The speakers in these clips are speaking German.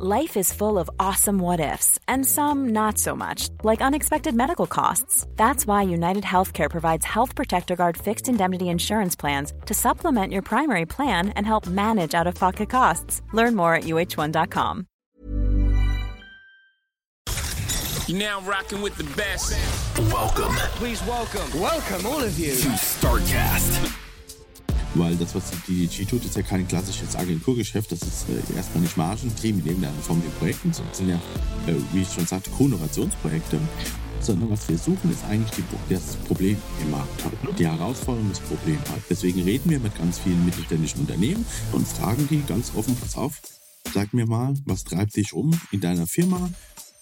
Life is full of awesome what ifs, and some not so much, like unexpected medical costs. That's why United Healthcare provides Health Protector Guard fixed indemnity insurance plans to supplement your primary plan and help manage out of pocket costs. Learn more at uh1.com. You're now rocking with the best. Welcome Please welcome, welcome all of you. to StarCast. Weil das, was die DDG tut, ist ja kein klassisches Agenturgeschäft. Das ist äh, erstmal nicht margentrieben in irgendeiner Form wie Projekten, sondern sind ja, äh, wie ich schon sagte, Koinnovationsprojekte. Sondern was wir suchen, ist eigentlich die, das Problem im Markt halt. Die Herausforderung, das Problem halt. Deswegen reden wir mit ganz vielen mittelständischen Unternehmen und fragen die ganz offen, pass auf, sag mir mal, was treibt dich um in deiner Firma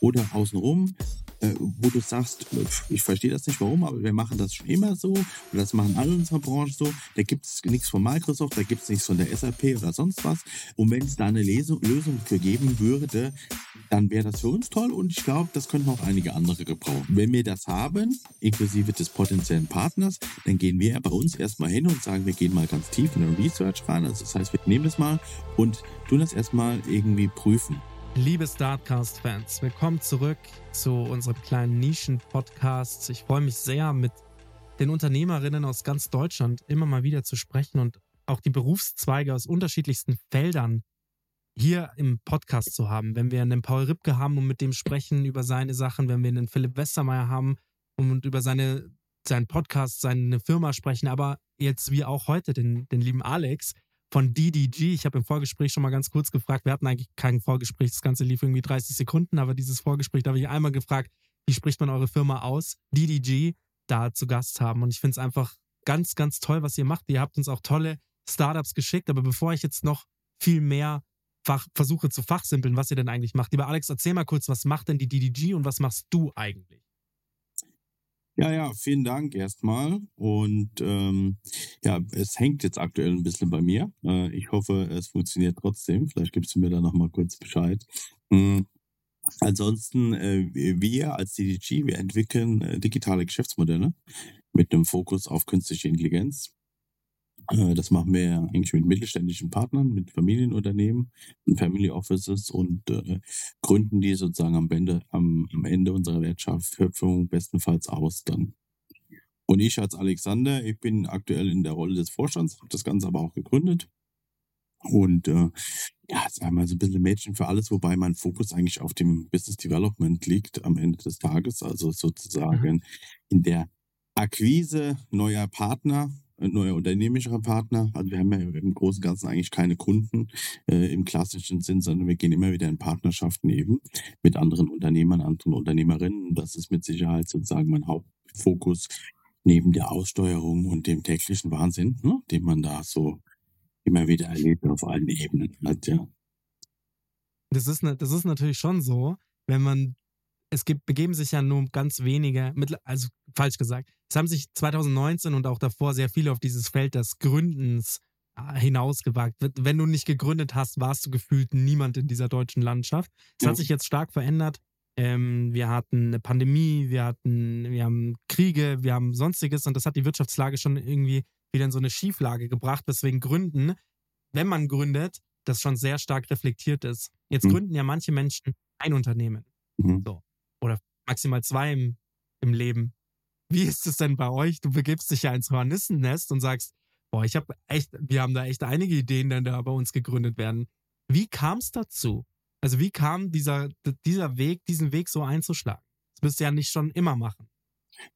oder außenrum? Äh, wo du sagst, ich verstehe das nicht warum, aber wir machen das schon immer so und das machen alle in unserer Branche so. Da gibt es nichts von Microsoft, da gibt es nichts von der SAP oder sonst was. Und wenn es da eine Lesung, Lösung für geben würde, dann wäre das für uns toll und ich glaube, das könnten auch einige andere gebrauchen. Wenn wir das haben, inklusive des potenziellen Partners, dann gehen wir bei uns erstmal hin und sagen, wir gehen mal ganz tief in den Research rein. Also das heißt, wir nehmen das mal und tun das erstmal irgendwie prüfen. Liebe Startcast-Fans, willkommen zurück zu unserem kleinen Nischen-Podcast. Ich freue mich sehr, mit den Unternehmerinnen aus ganz Deutschland immer mal wieder zu sprechen und auch die Berufszweige aus unterschiedlichsten Feldern hier im Podcast zu haben. Wenn wir einen Paul Ripke haben und mit dem sprechen über seine Sachen, wenn wir einen Philipp Westermeier haben und über seine, seinen Podcast, seine Firma sprechen, aber jetzt wie auch heute den, den lieben Alex, von DDG. Ich habe im Vorgespräch schon mal ganz kurz gefragt. Wir hatten eigentlich kein Vorgespräch. Das Ganze lief irgendwie 30 Sekunden, aber dieses Vorgespräch, da habe ich einmal gefragt, wie spricht man eure Firma aus? DDG da zu Gast haben. Und ich finde es einfach ganz, ganz toll, was ihr macht. Ihr habt uns auch tolle Startups geschickt. Aber bevor ich jetzt noch viel mehr Fach, versuche zu fachsimpeln, was ihr denn eigentlich macht, lieber Alex, erzähl mal kurz, was macht denn die DDG und was machst du eigentlich? Ja, ja, vielen Dank erstmal. Und ähm, ja, es hängt jetzt aktuell ein bisschen bei mir. Äh, ich hoffe, es funktioniert trotzdem. Vielleicht gibst du mir da nochmal kurz Bescheid. Mhm. Ansonsten, äh, wir als DDG, wir entwickeln äh, digitale Geschäftsmodelle mit einem Fokus auf künstliche Intelligenz. Äh, Das machen wir eigentlich mit mittelständischen Partnern, mit Familienunternehmen und Family Offices und äh, gründen die sozusagen am Ende, am, am Ende unserer Wertschöpfung bestenfalls aus dann. Und ich als Alexander, ich bin aktuell in der Rolle des Vorstands, habe das Ganze aber auch gegründet. Und äh, ja, sagen wir mal so ein bisschen Mädchen für alles, wobei mein Fokus eigentlich auf dem Business Development liegt am Ende des Tages. Also sozusagen in der Akquise neuer Partner, neuer unternehmerischer Partner. Also wir haben ja im Großen und Ganzen eigentlich keine Kunden äh, im klassischen Sinn, sondern wir gehen immer wieder in Partnerschaften eben mit anderen Unternehmern, anderen Unternehmerinnen. Das ist mit Sicherheit sozusagen mein Hauptfokus neben der Aussteuerung und dem täglichen Wahnsinn, ne, den man da so immer wieder erlebt auf allen Ebenen. Hat, ja. Das ist, das ist natürlich schon so, wenn man, es gibt, begeben sich ja nur ganz wenige, also falsch gesagt, es haben sich 2019 und auch davor sehr viele auf dieses Feld des Gründens äh, hinausgewagt. Wenn du nicht gegründet hast, warst du gefühlt niemand in dieser deutschen Landschaft. Es Ja. hat sich jetzt stark verändert. Ähm, wir hatten eine Pandemie, wir hatten, wir haben Kriege, wir haben sonstiges und das hat die Wirtschaftslage schon irgendwie wieder in so eine Schieflage gebracht, weswegen Gründen, wenn man gründet, das schon sehr stark reflektiert ist. Jetzt Mhm. gründen ja manche Menschen ein Unternehmen Mhm. Oder maximal zwei im, im Leben. Wie ist es denn bei euch? Du begibst dich ja ins Hornissennest und sagst, boah, ich habe echt, wir haben da echt einige Ideen, die da bei uns gegründet werden. Wie kam es dazu? Also wie kam dieser, dieser Weg, diesen Weg so einzuschlagen? Das wirst du ja nicht schon immer machen.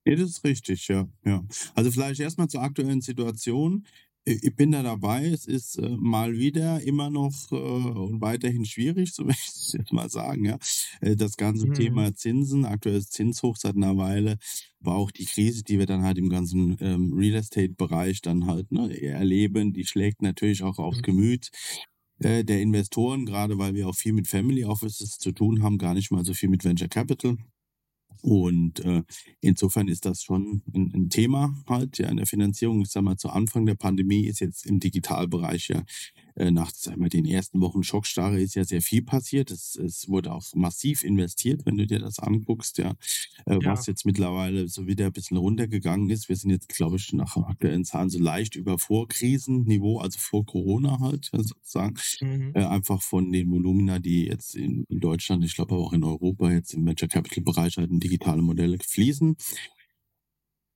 Ja, das ist richtig, ja. ja. Also vielleicht erstmal zur aktuellen Situation. Ich bin da dabei. Es ist äh, mal wieder immer noch äh, und weiterhin schwierig, so möchte ich es jetzt mal sagen. Ja. Äh, Das ganze Mhm. Thema Zinsen, aktuelles Zinshoch seit einer Weile, war auch die Krise, die wir dann halt im ganzen ähm, Real Estate-Bereich dann halt ne, erleben, die schlägt natürlich auch aufs Mhm. Gemüt äh, der Investoren, gerade weil wir auch viel mit Family Offices zu tun haben, gar nicht mal so viel mit Venture Capital Und äh, insofern ist das schon ein, ein, Thema halt ja in der Finanzierung. Ich sag mal, zu Anfang der Pandemie ist jetzt im Digitalbereich ja äh, nach sag mal, den ersten Wochen Schockstarre ist ja sehr viel passiert. Es, es wurde auch massiv investiert, wenn du dir das anguckst, ja, äh, ja. was jetzt mittlerweile so wieder ein bisschen runtergegangen ist. Wir sind jetzt, glaube ich, nach aktuellen Zahlen so leicht über Vorkrisenniveau, also vor Corona halt sozusagen. Mhm. Äh, einfach von den Volumina, die jetzt in, in Deutschland, ich glaube aber auch in Europa jetzt im Venture Capital Bereich halt in digitale Modelle fließen.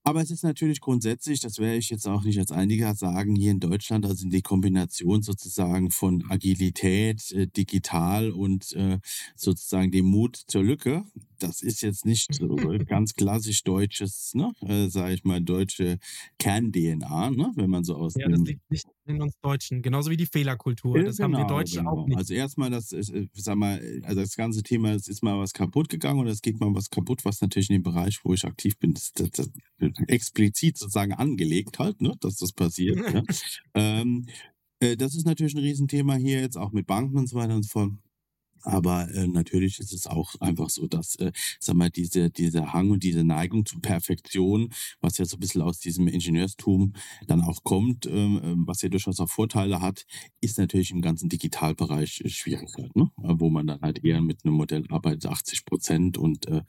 Aber es ist natürlich grundsätzlich, das werde ich jetzt auch nicht als einiger sagen, hier in Deutschland, also die Kombination sozusagen von Agilität, äh, digital und äh, sozusagen dem Mut zur Lücke, das ist jetzt nicht so ganz klassisch deutsches, ne, äh, sage ich mal, deutsche Kern-DNA, ne, wenn man so aus Ja, das liegt nicht in uns Deutschen, genauso wie die Fehlerkultur. Das genau, haben wir genau, Deutschen genau. auch nicht. Also erstmal, das ist, äh, sag mal, also das ganze Thema, es ist mal was kaputt gegangen oder es geht mal was kaputt, was natürlich in dem Bereich, wo ich aktiv bin, das, das, das explizit sozusagen angelegt halt, ne, dass das passiert. ja. ähm, äh, das ist natürlich ein Riesenthema hier jetzt auch mit Banken und so weiter und so fort. Aber äh, natürlich ist es auch einfach so, dass, äh, sag mal, diese, dieser Hang und diese Neigung zur Perfektion, was ja so ein bisschen aus diesem Ingenieurstum dann auch kommt, ähm, ähm was ja durchaus auch Vorteile hat, ist natürlich im ganzen Digitalbereich äh, schwierig halt, ne? wo man dann halt eher mit einem Modell arbeitet, 80 Prozent und äh,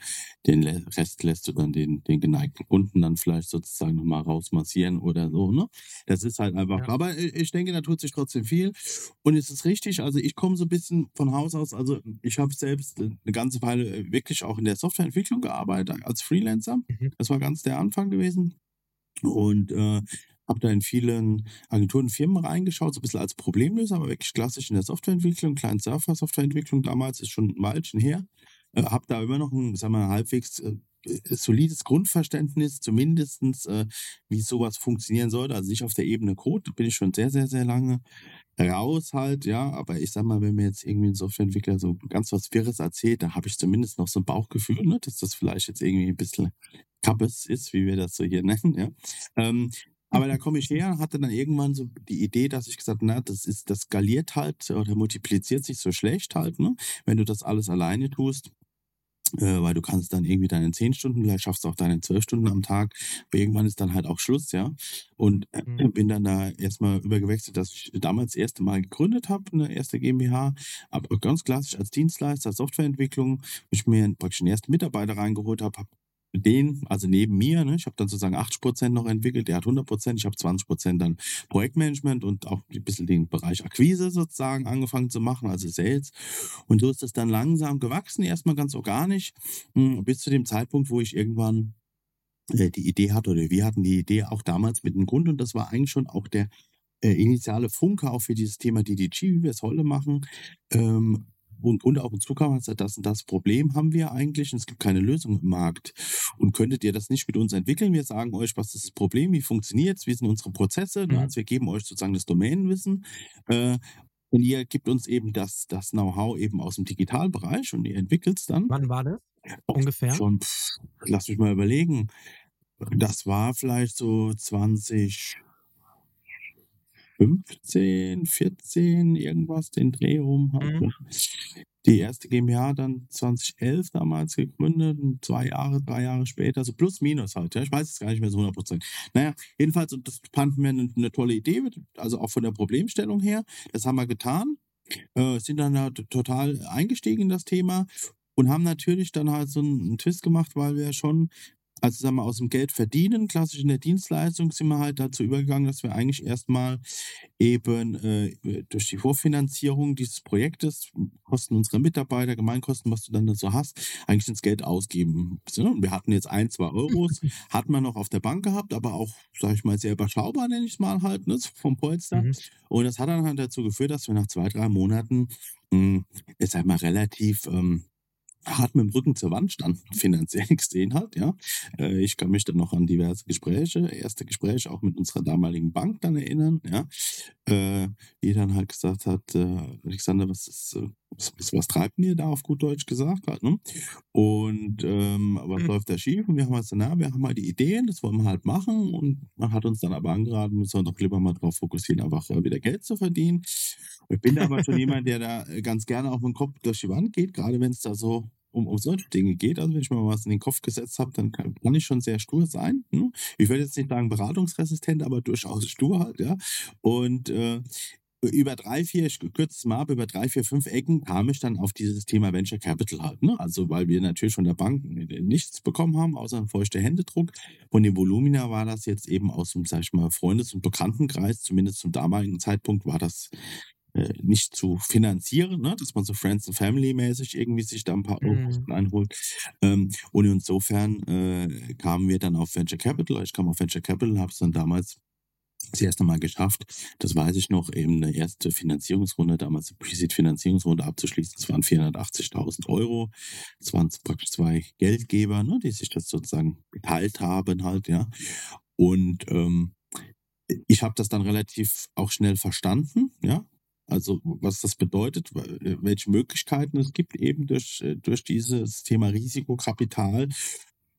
den Rest lässt du dann den, den geneigten Kunden dann vielleicht sozusagen nochmal rausmassieren oder so. Ne? Das ist halt einfach. Ja. Aber äh, ich denke, da tut sich trotzdem viel. Und es ist richtig, also ich komme so ein bisschen von Haus aus, also also ich habe selbst eine ganze Weile äh, wirklich auch in der Softwareentwicklung gearbeitet als Freelancer. Mhm. Das war ganz der Anfang gewesen. Und äh, habe da in vielen Agenturen, Firmen reingeschaut, so ein bisschen als Problemlöser, aber wirklich klassisch in der Softwareentwicklung, Client Surfer Softwareentwicklung damals ist schon ein Weilchen her. Äh, habe da immer noch ein, sagen wir, halbwegs äh, solides Grundverständnis, zumindestens äh, wie sowas funktionieren sollte. Also nicht auf der Ebene Code, da bin ich schon sehr, sehr, sehr lange raus halt, ja. Aber ich sag mal, wenn mir jetzt irgendwie ein Softwareentwickler so ganz was Wirres erzählt, da habe ich zumindest noch so ein Bauchgefühl, ne, dass das vielleicht jetzt irgendwie ein bisschen Kappes ist, wie wir das so hier nennen, ja. Ähm, aber da komme ich her, hatte dann irgendwann so die Idee, dass ich gesagt, na, das ist, das skaliert halt oder multipliziert sich so schlecht halt, ne? Wenn du das alles alleine tust äh, weil du kannst dann irgendwie deine zehn Stunden, vielleicht schaffst du auch deine zwölf Stunden am Tag, aber irgendwann ist dann halt auch Schluss, ja. Und äh, mhm. bin dann da erstmal übergewechselt, dass ich damals das erste Mal gegründet habe, eine erste GmbH, aber ganz klassisch als Dienstleister, Softwareentwicklung, wo ich mir praktisch einen ersten Mitarbeiter reingeholt habe, habe den, also neben mir, ne, ich habe dann sozusagen 80 Prozent noch entwickelt, der hat 100 Prozent, ich habe 20 Prozent dann Projektmanagement und auch ein bisschen den Bereich Akquise sozusagen angefangen zu machen, also Sales. Und so ist das dann langsam gewachsen, erstmal ganz organisch, hm, bis zu dem Zeitpunkt, wo ich irgendwann äh, die Idee hatte, oder wir hatten die Idee auch damals mit dem Grund und das war eigentlich schon auch der äh, initiale Funke auch für dieses Thema DDG, wie wir es heute machen, ähm, und, und auch uns zukam, hat gesagt, das und das Problem haben wir eigentlich und es gibt keine Lösung im Markt. Und könntet ihr das nicht mit uns entwickeln? Wir sagen euch, was ist das Problem, wie funktioniert es, wie sind unsere Prozesse. Mhm. Also wir geben euch sozusagen das Domänenwissen. Äh, und ihr gebt uns eben das, das Know-how eben aus dem Digitalbereich und ihr entwickelt es dann. Wann war das? Ungefähr? Schon, pff, lass mich mal überlegen. Das war vielleicht so 20, 15, 14, irgendwas, den Dreh rum. Mhm. Die erste GmbH dann 2011 damals gegründet und zwei Jahre, drei Jahre später, also plus minus halt. Ja. Ich weiß es gar nicht mehr so 100 Prozent. Naja, jedenfalls, das fanden wir eine, eine, tolle Idee, also auch von der Problemstellung her. Das haben wir getan, äh, sind dann da total eingestiegen in das Thema und haben natürlich dann halt so einen Twist gemacht, weil wir schon also sagen wir aus dem Geld verdienen, klassisch in der Dienstleistung, sind wir halt dazu übergegangen, dass wir eigentlich erstmal eben äh, durch die Vorfinanzierung dieses Projektes, Kosten unserer Mitarbeiter, Gemeinkosten, was du dann so hast, eigentlich ins Geld ausgeben. Wir hatten jetzt ein, zwei Euros, hat man noch auf der Bank gehabt, aber auch, sag ich mal, sehr überschaubar, nenne ich es mal halt, ne, vom Polster. Mhm. Und das hat dann halt dazu geführt, dass wir nach zwei, drei Monaten, mh, hm, ich sag mal, relativ ähm, hart mit dem Rücken zur Wand standen, finanziell gesehen hat, ja. Äh, ich kann mich dann noch an diverse Gespräche, erste Gespräche auch mit unserer damaligen Bank dann erinnern, ja. Äh, die dann halt gesagt hat, äh, Alexander, was ist, was, was, treibt ihr da auf gut Deutsch gesagt halt, ne? Und ähm, was mhm. läuft da schief? Und wir haben halt so, na, wir haben halt die Ideen, das wollen wir halt machen und man hat uns dann aber angeraten, wir sollen doch lieber mal darauf fokussieren, einfach wieder Geld zu verdienen. Ich bin aber schon jemand, der da ganz gerne auch mit dem Kopf durch die Wand geht, gerade wenn es da so um, um solche Dinge geht, also wenn ich mir was in den Kopf gesetzt habe, dann kann, kann ich schon sehr stur sein. Ne? Ich würde jetzt nicht sagen beratungsresistent, aber durchaus stur halt, ja. Und äh, über drei, vier, ich kürze es mal ab, über drei, vier, fünf Ecken kam ich dann auf dieses Thema Venture Capital halt. Ne? Also, weil wir natürlich von der Bank nichts bekommen haben, außer einen feuchten Händedruck. Von den Volumina war das jetzt eben aus dem, sag ich mal, Freundes- und Bekanntenkreis, zumindest zum damaligen Zeitpunkt war das äh, nicht zu finanzieren, ne? dass man so Friends and Family mäßig irgendwie sich da ein paar Euro Mhm. einholt. Ähm, und insofern äh, kamen wir dann auf Venture Capital. Ich kam auf Venture Capital, habe es dann damals das erste Mal geschafft, das weiß ich noch, eben eine erste Finanzierungsrunde, damals eine Pre-Seed-Finanzierungsrunde abzuschließen. Das waren 480.000 Euro. Das waren praktisch zwei Geldgeber, ne, die sich das sozusagen geteilt haben halt, ja. Und ähm, ich habe das dann relativ auch schnell verstanden, ja. Also was das bedeutet, welche Möglichkeiten es gibt eben durch, äh, durch dieses Thema Risikokapital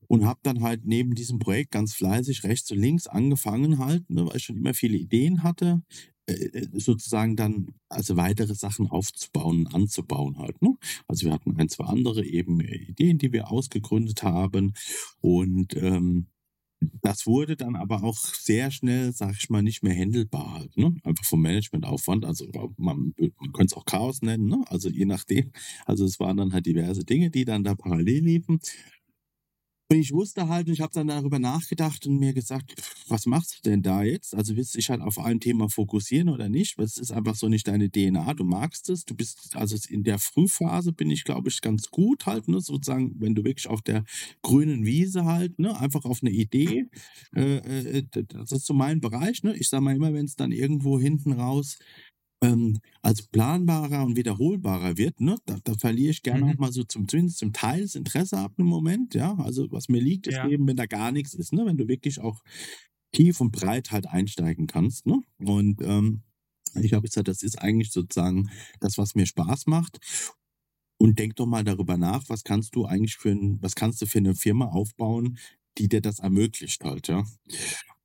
und habe dann halt neben diesem Projekt ganz fleißig rechts und links angefangen halt, ne, weil ich schon immer viele Ideen hatte, äh, äh, sozusagen dann also weitere Sachen aufzubauen, anzubauen halt. Ne? Also wir hatten ein, zwei andere eben Ideen, die wir ausgegründet haben und ähm, das wurde dann aber auch sehr schnell, sag ich mal, nicht mehr händelbar halt, ne? Einfach vom Managementaufwand. Also man, man könnte es auch Chaos nennen, ne? Also je nachdem. Also es waren dann halt diverse Dinge, die dann da parallel liefen. Und ich wusste halt, und ich habe dann darüber nachgedacht und mir gesagt, was machst du denn da jetzt? Also willst du dich halt auf ein Thema fokussieren oder nicht? Weil es ist einfach so nicht deine DNA, du magst es. Du bist, also in der Frühphase bin ich, glaube ich, ganz gut halt, ne? sozusagen, wenn du wirklich auf der grünen Wiese halt, ne? einfach auf eine Idee. Äh, äh, das ist so mein Bereich. Ne? Ich sage mal immer, wenn es dann irgendwo hinten raus ähm, als planbarer und wiederholbarer wird, ne, da, da verliere ich gerne Mhm. auch mal so zum, zumindest zum Teil das Interesse ab im Moment, ja. Also was mir liegt, ist Ja. eben, wenn da gar nichts ist, ne, wenn du wirklich auch tief und breit halt einsteigen kannst, ne. Und ähm, ich habe gesagt, das ist eigentlich sozusagen das, was mir Spaß macht. Und denk doch mal darüber nach, was kannst du eigentlich für ein, was kannst du für eine Firma aufbauen, die dir das ermöglicht halt, ja.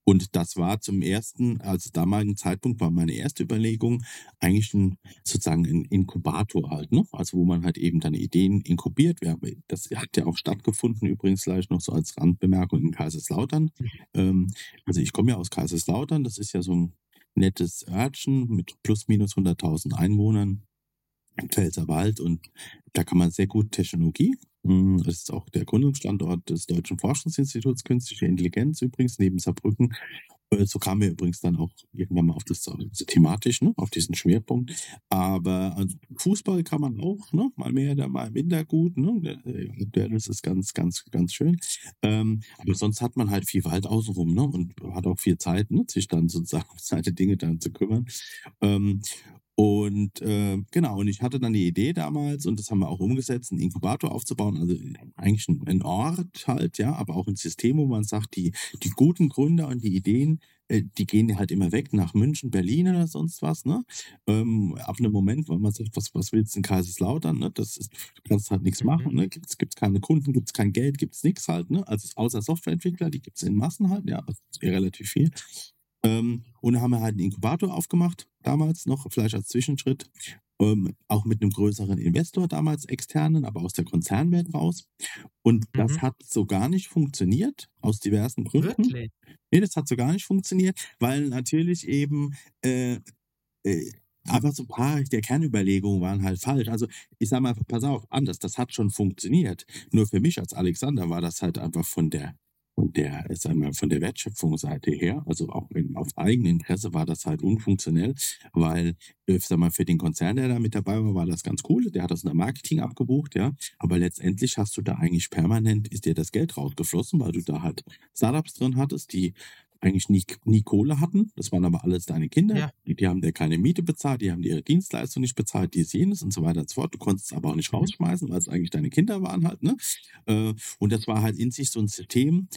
Und das war zum ersten, also damaligen Zeitpunkt war meine erste Überlegung eigentlich ein, sozusagen ein Inkubator halt, ne? Also wo man halt eben dann Ideen inkubiert. Das hat ja auch stattgefunden, übrigens gleich noch so als Randbemerkung in Kaiserslautern. Ähm, also ich komme ja aus Kaiserslautern, das ist ja so ein nettes Örtchen mit plus minus 100.000 Einwohnern im Pfälzerwald und da kann man sehr gut Technologie. Mm, Das ist auch der Gründungsstandort des Deutschen Forschungsinstituts Künstliche Intelligenz übrigens neben Saarbrücken. Äh, So kamen wir übrigens dann auch irgendwann mal auf das thematisch, ne, auf diesen Schwerpunkt. Aber also Fußball kann man auch, ne, mal mehr, mal minder gut, ne. Das ist ganz, ganz, ganz schön. Ähm, aber sonst hat man halt viel Wald außenrum, ne, und hat auch viel Zeit, ne, sich dann sozusagen um seine Dinge dann zu kümmern. Ähm, und äh, genau, und ich hatte dann die Idee damals, und das haben wir auch umgesetzt, einen Inkubator aufzubauen, also eigentlich ein, Ort halt, ja, aber auch ein System, wo man sagt, die, die guten Gründer und die Ideen, äh, die gehen halt immer weg nach München, Berlin oder sonst was, ne? Ähm, ab einem Moment, wo man sagt, was, was willst du in Kaiserslautern, ne? Das ist, du kannst halt nichts Mhm. machen, ne? Gibt's, gibt's keine Kunden, gibt's kein Geld, gibt's nichts halt, ne? Also außer Softwareentwickler, die gibt's in Massen halt, ja, also relativ viel. Ähm, und dann haben wir halt einen Inkubator aufgemacht, damals noch, vielleicht als Zwischenschritt. Ähm, auch mit einem größeren Investor, damals externen, aber aus der Konzernwelt raus. Und das Mhm. hat so gar nicht funktioniert, aus diversen Gründen. Wirklich? Nee, das hat so gar nicht funktioniert, weil natürlich eben äh, äh, einfach so ein paar der Kernüberlegungen waren halt falsch. Also ich sag mal, pass auf, anders, das hat schon funktioniert. Nur für mich als Alexander war das halt einfach von der von der, ich sag mal, von der Wertschöpfungsseite her, also auch in, auf Eigeninteresse war das halt unfunktionell, weil, ich sag mal, für den Konzern, der da mit dabei war, war das ganz cool. Der hat das in der Marketing abgebucht, ja. Aber letztendlich hast du da eigentlich permanent, ist dir das Geld rausgeflossen, weil du da halt Startups drin hattest, die eigentlich nie, nie Kohle hatten. Das waren aber alles deine Kinder. Ja. Die, die haben dir keine Miete bezahlt, die haben dir ihre Dienstleistung nicht bezahlt, dies, jenes und so weiter und so fort. Du konntest es aber auch nicht Mhm. rausschmeißen, weil es eigentlich deine Kinder waren halt, ne? Äh, Und das war halt in sich so ein System,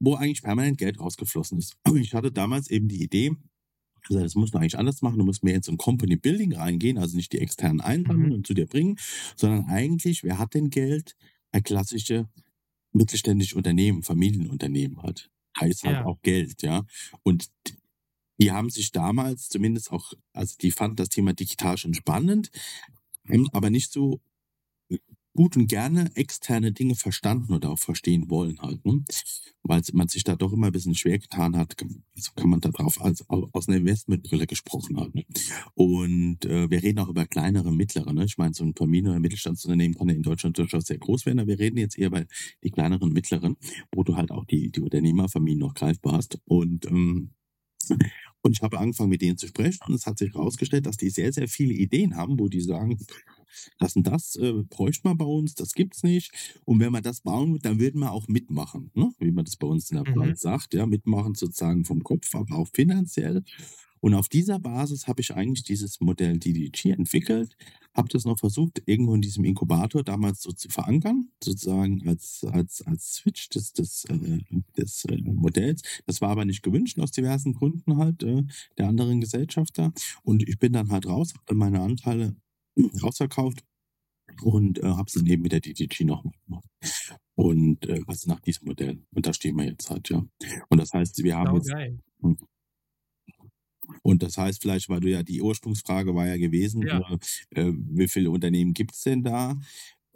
wo eigentlich permanent Geld rausgeflossen ist. Ich hatte damals eben die Idee, also das muss man eigentlich anders machen. Du musst mehr in so ein Company Building reingehen, also nicht die externen einsammeln Mhm. und zu dir bringen, sondern eigentlich, wer hat denn Geld? Ein klassische mittelständische Unternehmen, Familienunternehmen hat. Heißt halt Ja. auch Geld, ja. Und die haben sich damals zumindest auch, also die fanden das Thema digital schon spannend, aber nicht so gut und gerne externe Dinge verstanden oder auch verstehen wollen halt, ne? weil man sich da doch immer ein bisschen schwer getan hat, so kann man da drauf als, aus einer Investmentbrille gesprochen haben. Ne? Und äh, wir reden auch über kleinere, mittlere. Ne? Ich meine, so ein Familien- oder Mittelstandsunternehmen kann ja in Deutschland durchaus sehr groß werden, aber wir reden jetzt eher bei die kleineren, mittleren, wo du halt auch die, die Unternehmerfamilien noch greifbar hast. Und ähm, und ich habe angefangen, mit denen zu sprechen und es hat sich herausgestellt, dass die sehr, sehr viele Ideen haben, wo die sagen, das und das äh, bräuchte man bei uns, das gibt's nicht. Und wenn man das bauen dann würden wir auch mitmachen, ne? wie man das bei uns in der Mhm. Branche sagt, ja, mitmachen sozusagen vom Kopf, aber auch finanziell. Und auf dieser Basis habe ich eigentlich dieses Modell DDG entwickelt, habe das noch versucht, irgendwo in diesem Inkubator damals so zu verankern, sozusagen als, als, als Switch des, des, äh, des äh, Modells. Das war aber nicht gewünscht aus diversen Gründen halt äh, der anderen Gesellschafter. Und ich bin dann halt raus, habe meine Anteile rausverkauft und äh, habe es dann eben mit der DDG noch gemacht. Und äh, also nach diesem Modell. Und da stehen wir jetzt halt, ja. Und das heißt, wir haben jetzt Saugeil. Und das heißt vielleicht, weil du ja die Ursprungsfrage war ja gewesen, Ja. äh, äh, wie viele Unternehmen gibt's denn da?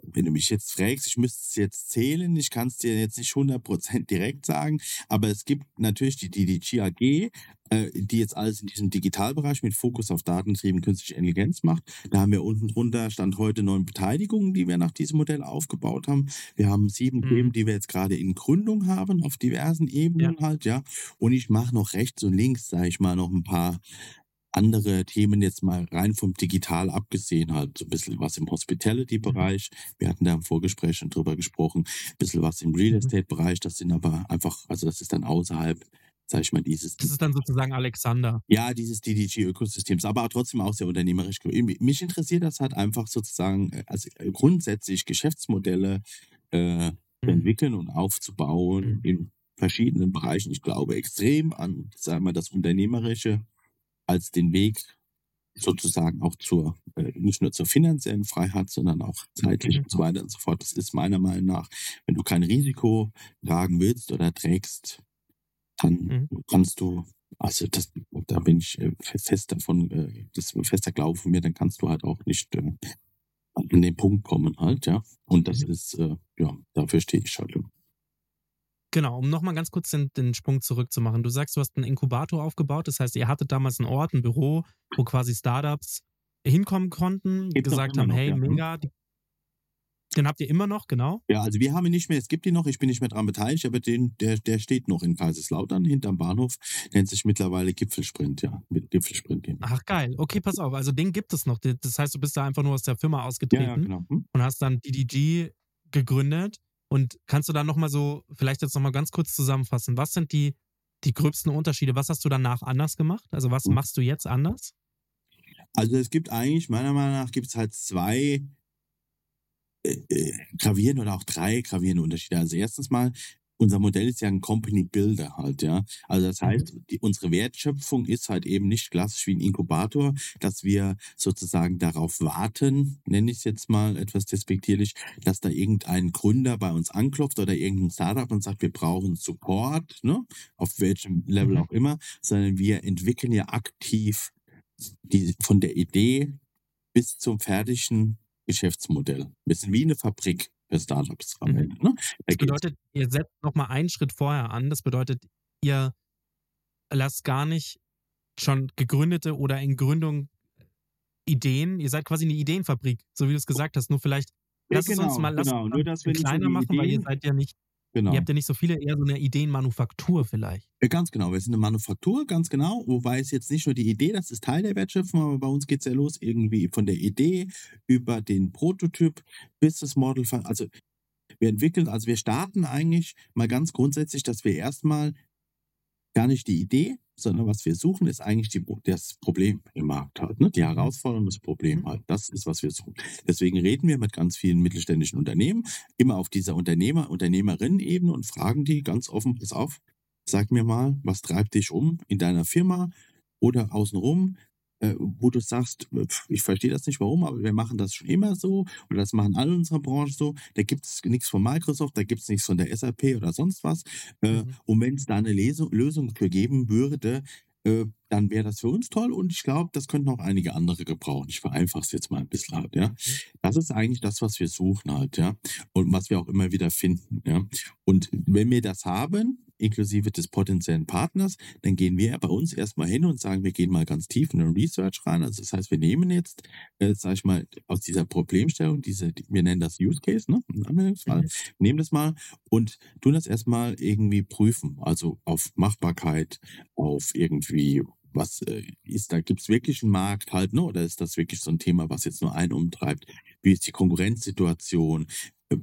Wenn du mich jetzt fragst, ich müsste es jetzt zählen, ich kann es dir jetzt nicht 100% direkt sagen, aber es gibt natürlich die, die, die GAG, äh, die jetzt alles in diesem Digitalbereich mit Fokus auf datentrieben künstliche Intelligenz macht. Da haben wir unten drunter Stand heute neun Beteiligungen, die wir nach diesem Modell aufgebaut haben. Wir haben sieben Mhm. Themen, die wir jetzt gerade in Gründung haben, auf diversen Ebenen halt, ja. Und ich mache noch rechts und links, sage ich mal, noch ein paar andere Themen jetzt mal rein vom Digital abgesehen, halt so ein bisschen was im Hospitality-Bereich. Wir hatten da im Vorgespräch schon drüber gesprochen, ein bisschen was im Real Mhm. Estate-Bereich. Das sind aber einfach, also das ist dann außerhalb, sage ich mal, dieses Das ist dann sozusagen Alexander. ja, dieses DDG-Ökosystems, aber trotzdem auch sehr unternehmerisch. Mich interessiert das halt einfach sozusagen, äh, also äh, grundsätzlich Geschäftsmodelle äh, zu Mhm. entwickeln und aufzubauen Mhm. in verschiedenen Bereichen. Ich glaube extrem an, sagen wir, das Unternehmerische als den Weg sozusagen auch zur, äh, nicht nur zur finanziellen Freiheit, sondern auch zeitlich Mhm. und so weiter und so fort. Das ist meiner Meinung nach, wenn du kein Risiko tragen willst oder trägst, dann Mhm. kannst du, also das, da bin ich äh, fest davon, äh, das ist ein fester Glaube von mir, dann kannst du halt auch nicht äh, an den Punkt kommen halt, ja. Und das Mhm. ist, äh, ja, dafür stehe ich halt. Genau, um nochmal ganz kurz den, den Sprung zurückzumachen. Du sagst, du hast einen Inkubator aufgebaut. Das heißt, ihr hattet damals einen Ort, ein Büro, wo quasi Startups hinkommen konnten, Gibt's gesagt haben, noch, hey, ja. mega. Die, den habt ihr immer noch, genau. Ja, also wir haben ihn nicht mehr, es gibt ihn noch, ich bin nicht mehr dran beteiligt, aber den, der, der steht noch in Kaiserslautern hinterm Bahnhof, nennt sich mittlerweile Gipfelsprint, ja, mit Gipfelsprint. GmbH. Ach geil, okay, pass auf. Also den gibt es noch. Das heißt, du bist da einfach nur aus der Firma Ja, ja, ausgetreten genau. Hm? und hast dann DDG gegründet. Und kannst du dann nochmal so, vielleicht jetzt nochmal ganz kurz zusammenfassen, was sind die, die gröbsten Unterschiede? Was hast du danach anders gemacht? Also was Hm. machst du jetzt anders? Also es gibt eigentlich, meiner Meinung nach, gibt es halt zwei äh, äh, gravierende oder auch drei gravierende Unterschiede. Also erstens mal, unser Modell ist ja ein Company Builder halt, ja. Also das heißt, die, unsere Wertschöpfung ist halt eben nicht klassisch wie ein Inkubator, dass wir sozusagen darauf warten, nenne ich es jetzt mal etwas despektierlich, dass da irgendein Gründer bei uns anklopft oder irgendein Startup und sagt, wir brauchen Support, ne? Auf welchem Level Mhm. auch immer, sondern wir entwickeln ja aktiv die, von der Idee bis zum fertigen Geschäftsmodell. Wir sind wie eine Fabrik für Startups am Mhm. Ne? Da Das bedeutet, ihr setzt nochmal einen Schritt vorher an. Das bedeutet, ihr lasst gar nicht schon gegründete oder in Gründung Ideen. Ihr seid quasi eine Ideenfabrik, so wie du es gesagt hast. Nur vielleicht Ja, lass es uns mal lass genau. es Nur, dass wir kleiner machen, weil ihr Ideen- seid ja nicht, Genau. ihr habt ja nicht so viele, eher so eine Ideenmanufaktur vielleicht. Ja, Ganz genau, wir sind eine Manufaktur, ganz genau. Wobei es jetzt nicht nur die Idee, das ist Teil der Wertschöpfung, aber bei uns geht es ja los irgendwie von der Idee über den Prototyp, Business Model. Also wir entwickeln, also wir starten eigentlich mal ganz grundsätzlich, dass wir erstmal gar nicht die Idee, sondern was wir suchen, ist eigentlich die, das Problem im Markt halt. Ne? Die Herausforderung, das Problem Mhm. halt. Das ist, was wir suchen. Deswegen reden wir mit ganz vielen mittelständischen Unternehmen, immer auf dieser Unternehmer, Unternehmerinnen-Ebene und fragen die ganz offen, pass auf, sag mir mal, was treibt dich um in deiner Firma oder außenrum, wo du sagst, äh, ich verstehe das nicht warum, aber wir machen das schon immer so oder das machen alle in unserer Branche so. Da gibt es nichts von Microsoft, da gibt es nichts von der SAP oder sonst was. Äh, Mhm. Und wenn es da eine Lesung, Lösung für geben würde, äh, dann wäre das für uns toll und ich glaube, das könnten auch einige andere gebrauchen. Ich vereinfache es jetzt mal ein bisschen halt, ja. Das ist eigentlich das, was wir suchen halt, ja. Und was wir auch immer wieder finden, ja. Und wenn wir das haben, inklusive des potenziellen Partners, dann gehen wir bei uns erstmal hin und sagen, wir gehen mal ganz tief in den Research rein. Also das heißt, wir nehmen jetzt, äh, sag ich mal, aus dieser Problemstellung, diese, wir nennen das Use Case, ne? Im Anwendungsfall, Mhm. nehmen das mal und tun das erstmal irgendwie prüfen. Also auf Machbarkeit, auf irgendwie was äh, ist da, gibt es wirklich einen Markt halt, ne? Oder ist das wirklich so ein Thema, was jetzt nur einen umtreibt? Wie ist die Konkurrenzsituation?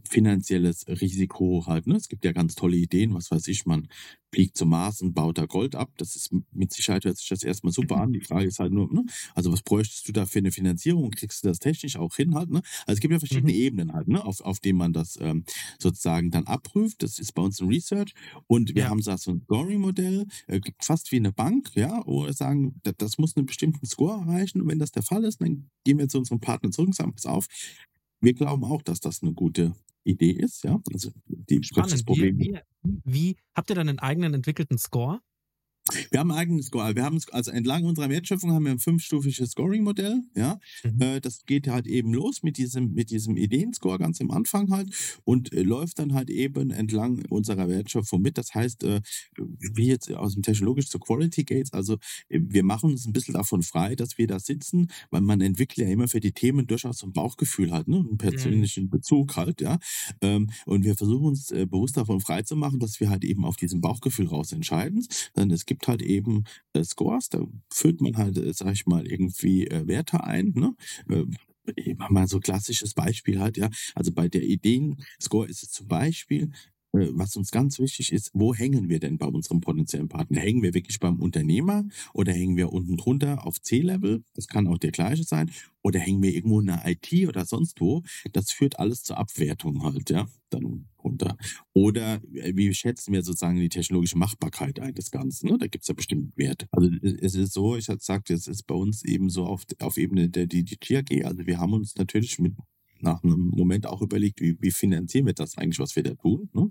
Finanzielles Risiko halt, ne? Es gibt ja ganz tolle Ideen, was weiß ich, man fliegt zum Mars und baut da Gold ab. Das ist mit Sicherheit hört sich das erstmal super an. Die Frage ist halt nur, ne? Also was bräuchtest du da für eine Finanzierung? Kriegst du das technisch auch hin halt, ne? Also es gibt ja verschiedene Mhm. Ebenen halt, ne? Auf, auf denen man das ähm, sozusagen dann abprüft. Das ist bei uns ein Research und wir Ja. haben so ein Scoring-Modell, äh, fast wie eine Bank, ja, wo wir sagen, das, das muss einen bestimmten Score erreichen und wenn das der Fall ist, dann gehen wir zu unserem Partner zurück und sagen, pass auf, wir glauben auch, dass das eine gute Idee ist, ja. Also die das Spannend. Wie, Problem. wie, wie, habt ihr dann einen eigenen entwickelten Score? Wir haben einen eigenen Score. Wir haben also entlang unserer Wertschöpfung haben wir ein fünfstufiges Scoring-Modell. Ja, Mhm. äh, das geht halt eben los mit diesem mit diesem Ideenscore ganz am Anfang halt und äh, läuft dann halt eben entlang unserer Wertschöpfung mit. Das heißt, äh, wie jetzt aus dem technologisch zu Quality Gates. Also äh, wir machen uns ein bisschen davon frei, dass wir da sitzen, weil man entwickelt ja immer für die Themen durchaus so ein Bauchgefühl halt, ne, einen persönlichen Bezug halt, ja. Ähm, und wir versuchen uns äh, bewusst davon frei zu machen, dass wir halt eben auf diesem Bauchgefühl raus entscheiden. Dann es gibt halt eben äh, Scores, da führt man halt, äh, sag ich mal, irgendwie äh, Werte ein, ne? Äh, mach mal so klassisches Beispiel halt, ja. Also bei der Ideenscore ist es zum Beispiel, was uns ganz wichtig ist, wo hängen wir denn bei unserem potenziellen Partner? Hängen wir wirklich beim Unternehmer oder hängen wir unten drunter auf C-Level? Das kann auch der gleiche sein. Oder hängen wir irgendwo in der IT oder sonst wo? Das führt alles zur Abwertung halt, ja, dann runter. Oder äh, wie schätzen wir sozusagen die technologische Machbarkeit ein des Ganzen? Ne? Da gibt es ja bestimmt Werte. Also es es ist so, ich hatte gesagt, es ist bei uns eben so auf, auf Ebene der DDG AG. Also wir haben uns natürlich mit nach einem Moment auch überlegt, wie, wie finanzieren wir das eigentlich, was wir da tun. Ne?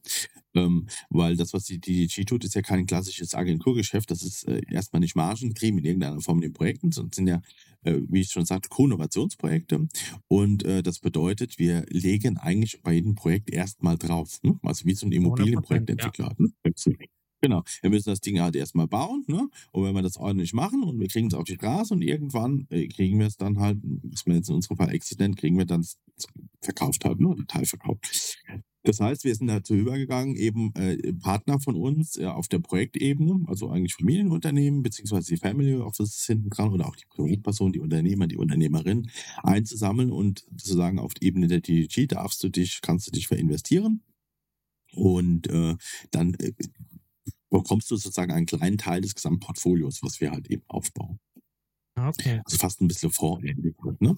Ähm, weil das, was die DDG tut, ist ja kein klassisches Agenturgeschäft. Das ist äh, erstmal nicht margengetrieben in irgendeiner Form in den Projekten, sondern sind ja, äh, wie ich schon sagte, Co-Innovationsprojekte. Und äh, das bedeutet, wir legen eigentlich bei jedem Projekt erstmal drauf. Ne? Also wie so ein 100%, Immobilienprojektentwickler. Ne? Genau. Wir müssen das Ding halt erstmal bauen, ne? Und wenn wir das ordentlich machen und wir kriegen es auf die Straße und irgendwann äh, kriegen wir es dann halt, was man jetzt in unserem Fall Accident, kriegen wir dann verkauft halt, ne? Oder teilverkauft. Das heißt, wir sind dazu übergegangen, eben äh, Partner von uns äh, auf der Projektebene, also eigentlich Familienunternehmen, beziehungsweise die Family Offices hinten dran oder auch die Privatperson, die Unternehmer, die Unternehmerin einzusammeln und zu sagen, auf der Ebene der DDG darfst du dich, kannst du dich verinvestieren. Und äh, dann äh, bekommst du sozusagen einen kleinen Teil des Gesamtportfolios, was wir halt eben aufbauen. Okay. Also fast ein bisschen vorähnlich, ne?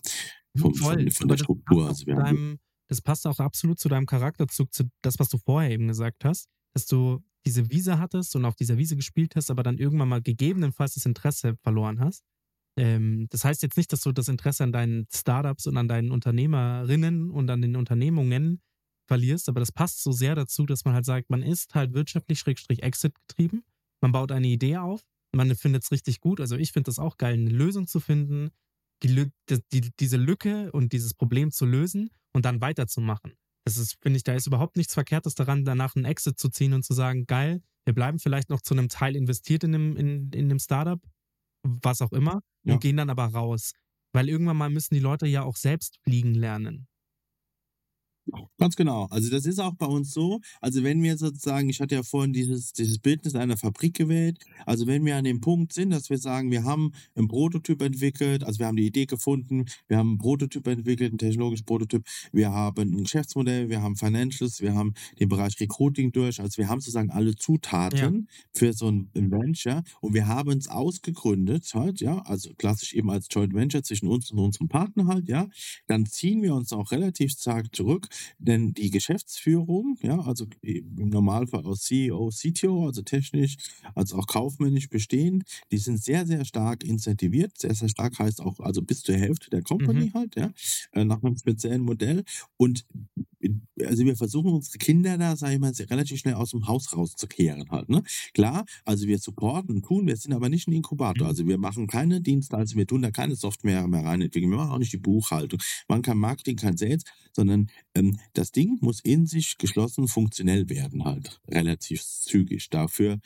Vom, Toll. von, von Aber der das Struktur. passt auch Also wir haben das passt auch absolut zu deinem Charakterzug, zu das, was du vorher eben gesagt hast, dass du diese Wiese hattest und auf dieser Wiese gespielt hast, aber dann irgendwann mal gegebenenfalls das Interesse verloren hast. Ähm, das heißt jetzt nicht, dass du das Interesse an deinen Startups und an deinen Unternehmerinnen und an den Unternehmungen verlierst, aber das passt so sehr dazu, dass man halt sagt, man ist halt wirtschaftlich schrägstrich Exit getrieben, man baut eine Idee auf, man findet es richtig gut, also ich finde das auch geil, eine Lösung zu finden, die, die, diese Lücke und dieses Problem zu lösen und dann weiterzumachen. Das ist, finde ich, da ist überhaupt nichts Verkehrtes daran, danach einen Exit zu ziehen und zu sagen, geil, wir bleiben vielleicht noch zu einem Teil investiert in einem, in, in einem Startup, was auch immer, Ja. und gehen dann aber raus. Weil irgendwann mal müssen die Leute ja auch selbst fliegen lernen. Ganz genau. Also das ist auch bei uns so. Also wenn wir sozusagen, ich hatte ja vorhin dieses, dieses Bildnis einer Fabrik gewählt. Also wenn wir an dem Punkt sind, dass wir sagen, wir haben einen Prototyp entwickelt, also wir haben die Idee gefunden, wir haben einen Prototyp entwickelt, einen technologischen Prototyp, wir haben ein Geschäftsmodell, wir haben Financials, wir haben den Bereich Recruiting durch. Also wir haben sozusagen alle Zutaten für so ein Venture und wir haben es ausgegründet halt, ja, also klassisch eben als Joint Venture zwischen uns und unserem Partner halt, ja. Dann ziehen wir uns auch relativ stark zurück, denn die Geschäftsführung, ja, also im Normalfall aus CEO, CTO, also technisch, als auch kaufmännisch bestehend, die sind sehr, sehr stark incentiviert. Sehr, sehr stark heißt auch, also bis zur Hälfte der Company halt, ja, äh, nach einem speziellen Modell. Und also wir versuchen unsere Kinder da, sage ich mal, relativ schnell aus dem Haus rauszukehren halt. Ne? Klar, also wir supporten und tun, wir sind aber nicht ein Inkubator. Mhm. Also wir machen keine Dienstleistungen, wir tun da keine Software mehr rein entwickeln, wir machen auch nicht die Buchhaltung, machen kein Marketing, kein Sales, sondern ähm, das Ding muss in sich geschlossen funktionell werden halt, relativ zügig. Dafür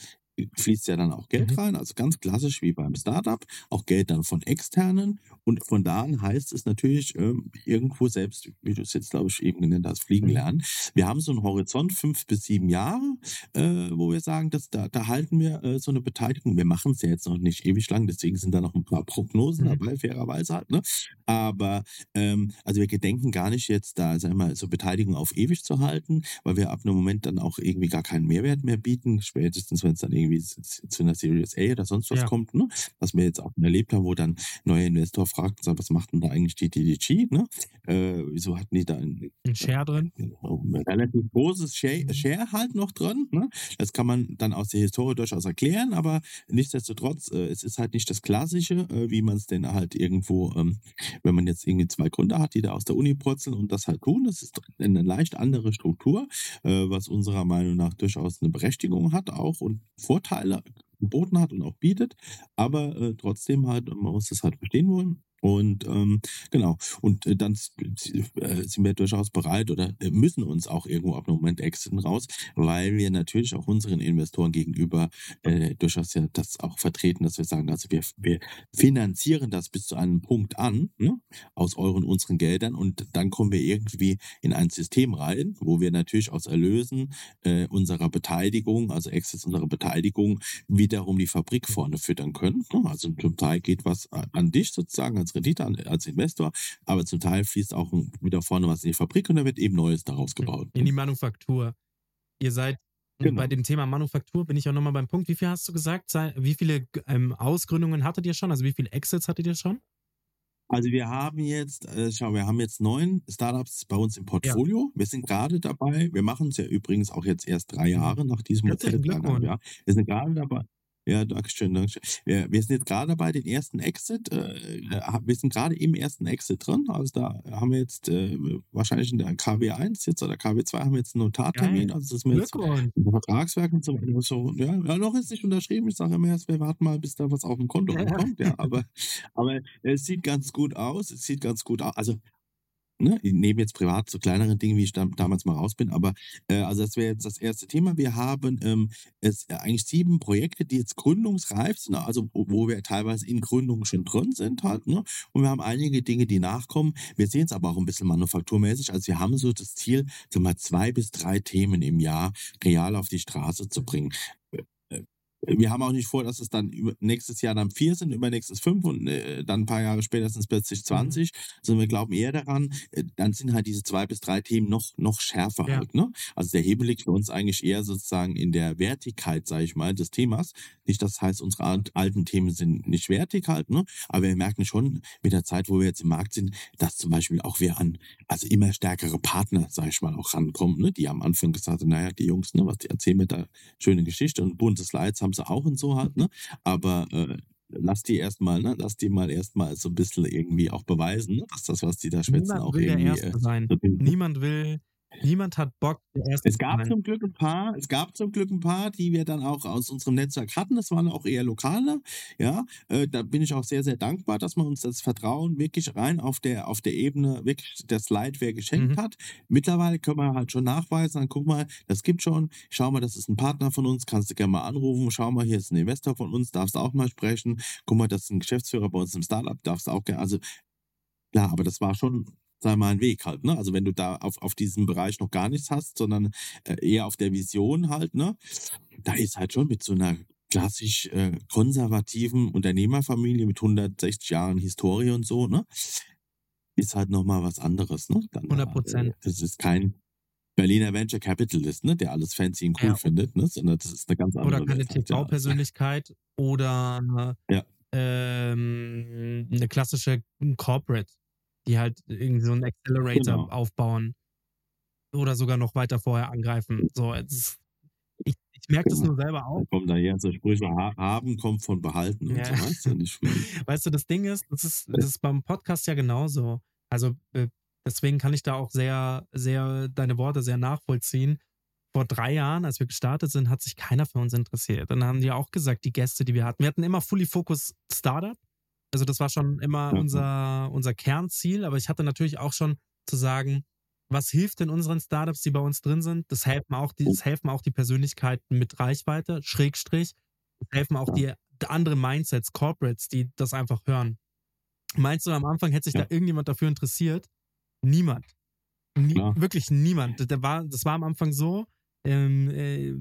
fließt ja dann auch Geld Mhm. rein, also ganz klassisch wie beim Startup, auch Geld dann von externen und von da an heißt es natürlich ähm, irgendwo selbst, wie du es jetzt glaube ich eben genannt hast, fliegen Mhm. lernen. Wir haben so einen Horizont fünf bis sieben Jahre, äh, wo wir sagen, dass da, da halten wir äh, so eine Beteiligung. Wir machen es ja jetzt noch nicht ewig lang, deswegen sind da noch ein paar Prognosen Mhm. dabei, fairerweise halt, ne? Aber ähm, also wir gedenken gar nicht jetzt da, sagen wir mal, so Beteiligung auf ewig zu halten, weil wir ab einem Moment dann auch irgendwie gar keinen Mehrwert mehr bieten, spätestens wenn es dann irgendwie zu zu einer Series A oder sonst was Ja. kommt, ne? Was wir jetzt auch erlebt haben, wo dann ein neuer Investor fragt was macht denn da eigentlich die DDG, ne? Äh, wieso hatten die da ein, Ein Share drin. ein relativ großes Share, Mhm. Share halt noch drin. Ne? Das kann man dann aus der Historie durchaus erklären, aber nichtsdestotrotz, äh, es ist halt nicht das Klassische, äh, wie man es denn halt irgendwo, ähm, wenn man jetzt irgendwie zwei Gründer hat, die da aus der Uni purzeln und das halt tun. Das ist eine leicht andere Struktur, äh, was unserer Meinung nach durchaus eine Berechtigung hat auch und Vorteile geboten hat und auch bietet, aber äh, trotzdem halt, man muss das halt verstehen wollen. Und ähm, genau, und äh, dann äh, sind wir durchaus bereit oder äh, müssen uns auch irgendwo ab einem Moment exiten raus, weil wir natürlich auch unseren Investoren gegenüber äh, durchaus ja das auch vertreten, dass wir sagen, also wir, wir finanzieren das bis zu einem Punkt an, ne, aus euren, unseren Geldern und dann kommen wir irgendwie in ein System rein, wo wir natürlich aus Erlösen äh, unserer Beteiligung, also Exits unserer Beteiligung, wiederum die Fabrik vorne füttern können. ne. Also zum Teil geht was a- an dich sozusagen als Rendite, an, als Investor, aber zum Teil fließt auch wieder vorne was in die Fabrik und da wird eben Neues daraus gebaut. In die Manufaktur. Ihr seid Genau. bei dem Thema Manufaktur bin ich auch nochmal beim Punkt. Wie viel hast du gesagt? Wie viele ähm, Ausgründungen hattet ihr schon? Also wie viele Exits hattet ihr schon? Also wir haben jetzt, äh, schau, wir haben jetzt neun Startups bei uns im Portfolio. Wir sind gerade dabei, wir machen es ja übrigens auch jetzt erst drei Jahre nach diesem Modell. Ja, wir sind gerade dabei. Ja, Dankeschön, Dankeschön. Wir, wir sind jetzt gerade dabei, den ersten Exit. Äh, wir sind gerade im ersten Exit drin. Also da haben wir jetzt äh, wahrscheinlich in der KW1 jetzt oder KW2 haben wir jetzt einen Notartermin. Geil. Also das ist mir jetzt ein Vertragswerk und so weiter. So, ja, ja, noch ist nicht unterschrieben. Ich sage immer erst, wir warten mal, bis da was auf dem Konto ankommt. Ja, aber, aber es sieht ganz gut aus. Es sieht ganz gut aus. Also, ne, neben jetzt privat so kleineren Dingen, wie ich da, damals mal raus bin, aber äh, also das wäre jetzt das erste Thema. Wir haben ähm, es äh, eigentlich sieben Projekte, die jetzt gründungsreif sind, also wo wir teilweise in Gründung schon drin sind halt, ne? Und wir haben einige Dinge, die nachkommen. Wir sehen es aber auch ein bisschen manufakturmäßig. Also wir haben so das Ziel, so mal zwei bis drei Themen im Jahr real auf die Straße zu bringen. Wir haben auch nicht vor, dass es dann nächstes Jahr dann vier sind, übernächstes fünf und äh, dann ein paar Jahre später sind es plötzlich 20. Sondern wir glauben eher daran, äh, dann sind halt diese zwei bis drei Themen noch, noch schärfer Ja. halt. Ne? Also der Hebel liegt für uns eigentlich eher sozusagen in der Wertigkeit, sage ich mal, des Themas. Nicht, das heißt, unsere alt- alten Themen sind nicht wertig halt, ne? aber wir merken schon mit der Zeit, wo wir jetzt im Markt sind, dass zum Beispiel auch wir an also immer stärkere Partner, sage ich mal, auch rankommen, ne? die am Anfang gesagt haben, naja, die Jungs, ne, was die erzählen mir da schöne Geschichte und bunte Slides haben sie auch und so halt, ne? aber äh, lass die erstmal, ne, lass die mal erstmal so ein bisschen irgendwie auch beweisen, ne? dass das, was die da schwätzen, Niemand auch will der irgendwie Erste äh, sein. so Niemand will, niemand hat Bock, es gab sein. zum Glück ein paar, es gab zum Glück ein paar, die wir dann auch aus unserem Netzwerk hatten. Das waren auch eher lokale. Ja, äh, da bin ich auch sehr, sehr dankbar, dass man uns das Vertrauen wirklich rein auf der, auf der Ebene, wirklich der Slideware geschenkt Mhm. hat. Mittlerweile können wir halt schon nachweisen, dann guck mal, das gibt schon. Schau mal, das ist ein Partner von uns, kannst du gerne mal anrufen. Schau mal, hier ist ein Investor von uns, darfst du auch mal sprechen. Guck mal, das ist ein Geschäftsführer bei uns im Startup, darfst du auch gerne. Also Klar, aber das war schon, sag mal, ein Weg halt, ne? Also wenn du da auf, auf diesem Bereich noch gar nichts hast, sondern äh, eher auf der Vision halt, ne? Da ist halt schon mit so einer klassisch äh, konservativen Unternehmerfamilie mit 160 Jahren Historie und so, ne? Ist halt nochmal was anderes, ne? Dann, 100%. Äh, das ist kein Berliner Venture Capitalist, ne? Der alles fancy und cool Ja. findet, ne? Sondern das ist eine ganz andere Oder keine halt, ja. TV-Persönlichkeit oder Ja. ähm, eine klassische Corporate, die halt irgendwie so einen Accelerator Genau. aufbauen oder sogar noch weiter vorher angreifen. So, ist, ich, ich merke das Genau. nur selber auch. Kommen da her so Sprüche, ha haben kommt von behalten und Ja. so, weißt du? Nicht Weißt du, das Ding ist, das ist, das ist beim Podcast ja genauso. Also äh, deswegen kann ich da auch sehr, sehr deine Worte sehr nachvollziehen. Vor drei Jahren, als wir gestartet sind, hat sich keiner für uns interessiert. Dann haben die auch gesagt, die Gäste, die wir hatten, wir hatten immer Fully Focus Startup. Also das war schon immer Ja. unser, unser Kernziel, aber ich hatte natürlich auch schon zu sagen, was hilft denn unseren Startups, die bei uns drin sind? Das helfen auch die, das helfen auch die Persönlichkeiten mit Reichweite, Schrägstrich. Das helfen auch die anderen Mindsets, Corporates, die das einfach hören. Meinst du, am Anfang hätte sich Ja. da irgendjemand dafür interessiert? Niemand. Nie, wirklich niemand. Das war, das war am Anfang so, ähm, äh,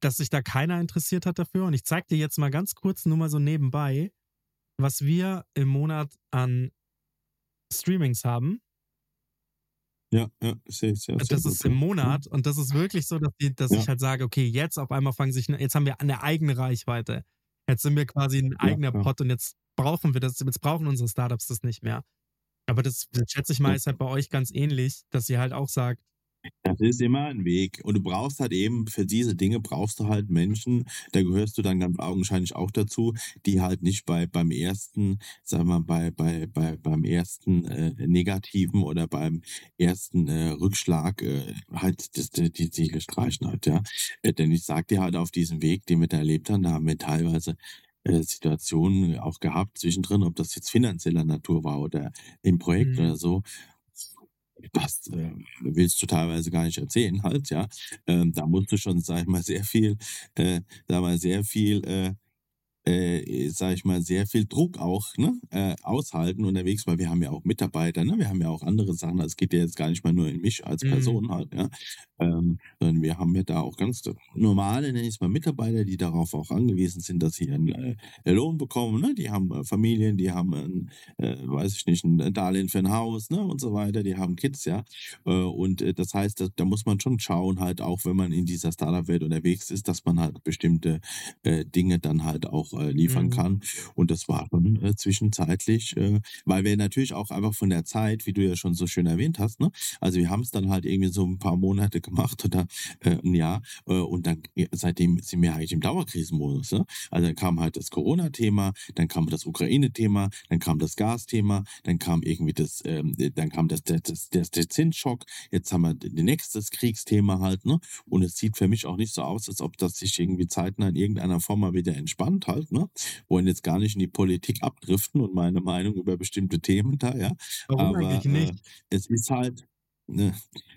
dass sich da keiner interessiert hat dafür. Und ich zeige dir jetzt mal ganz kurz, nur mal so nebenbei, was wir im Monat an Streamings haben. Ja, ja, sehe ich sehr, sehr das ist ja. im Monat und das ist wirklich so, dass, die, dass Ja. ich halt sage, okay, jetzt auf einmal fangen sich, jetzt haben wir eine eigene Reichweite. Jetzt sind wir quasi ein eigener ja. Pot und jetzt brauchen wir das, jetzt brauchen unsere Startups das nicht mehr. Aber das, das schätze ich mal, Ja. ist halt bei euch ganz ähnlich, dass ihr halt auch sagt, Das ist immer ein Weg. Und du brauchst halt eben, für diese Dinge brauchst du halt Menschen, da gehörst du dann ganz augenscheinlich auch dazu, die halt nicht bei, beim ersten, sagen wir mal, bei, bei, bei, beim ersten äh, Negativen oder beim ersten äh, Rückschlag äh, halt das, die, die Ziele streichen halt, ja. Äh, denn ich sag dir halt auf diesem Weg, den wir da erlebt haben, da haben wir teilweise äh, Situationen auch gehabt zwischendrin, ob das jetzt finanzieller Natur war oder im Projekt Mhm. oder so. Das äh, willst du teilweise gar nicht erzählen, halt, ja. Ähm, da musst du schon, sag ich mal, sehr viel, äh, sag mal, sehr viel, äh, äh, sag ich mal, sehr viel Druck auch ne, äh, aushalten unterwegs, weil wir haben ja auch Mitarbeiter, ne? wir haben ja auch andere Sachen. Also Es geht ja jetzt gar nicht mal nur in mich als Mhm. Person halt, ja. Ähm, sondern wir haben ja da auch ganz normale, nenne ich es mal, Mitarbeiter, die darauf auch angewiesen sind, dass sie einen äh, Lohn bekommen. Ne? Die haben äh, Familien, die haben, ein, äh, weiß ich nicht, ein Darlehen für ein Haus ne? und so weiter, die haben Kids, ja. Äh, und äh, das heißt, da, da muss man schon schauen, halt auch, wenn man in dieser Startup-Welt unterwegs ist, dass man halt bestimmte äh, Dinge dann halt auch äh, liefern Mhm. kann. Und das war schon äh, zwischenzeitlich, äh, weil wir natürlich auch einfach von der Zeit, wie du ja schon so schön erwähnt hast, ne? Also wir haben es dann halt irgendwie so ein paar Monate gemacht oder äh, ein Jahr äh, und dann seitdem sind wir eigentlich im Dauerkrisenmodus. Ne? Also dann kam halt das Corona-Thema, dann kam das Ukraine-Thema, dann kam das Gas-Thema, dann kam irgendwie das, ähm, dann kam das, das, das, das, der Zinsschock, jetzt haben wir nächstes Kriegsthema halt, ne? Und es sieht für mich auch nicht so aus, als ob das sich irgendwie zeitnah in irgendeiner Form mal wieder entspannt halt, ne? Wollen jetzt gar nicht in die Politik abdriften und meine Meinung über bestimmte Themen da, ja. warum Aber eigentlich nicht? Äh, es ist halt, ne,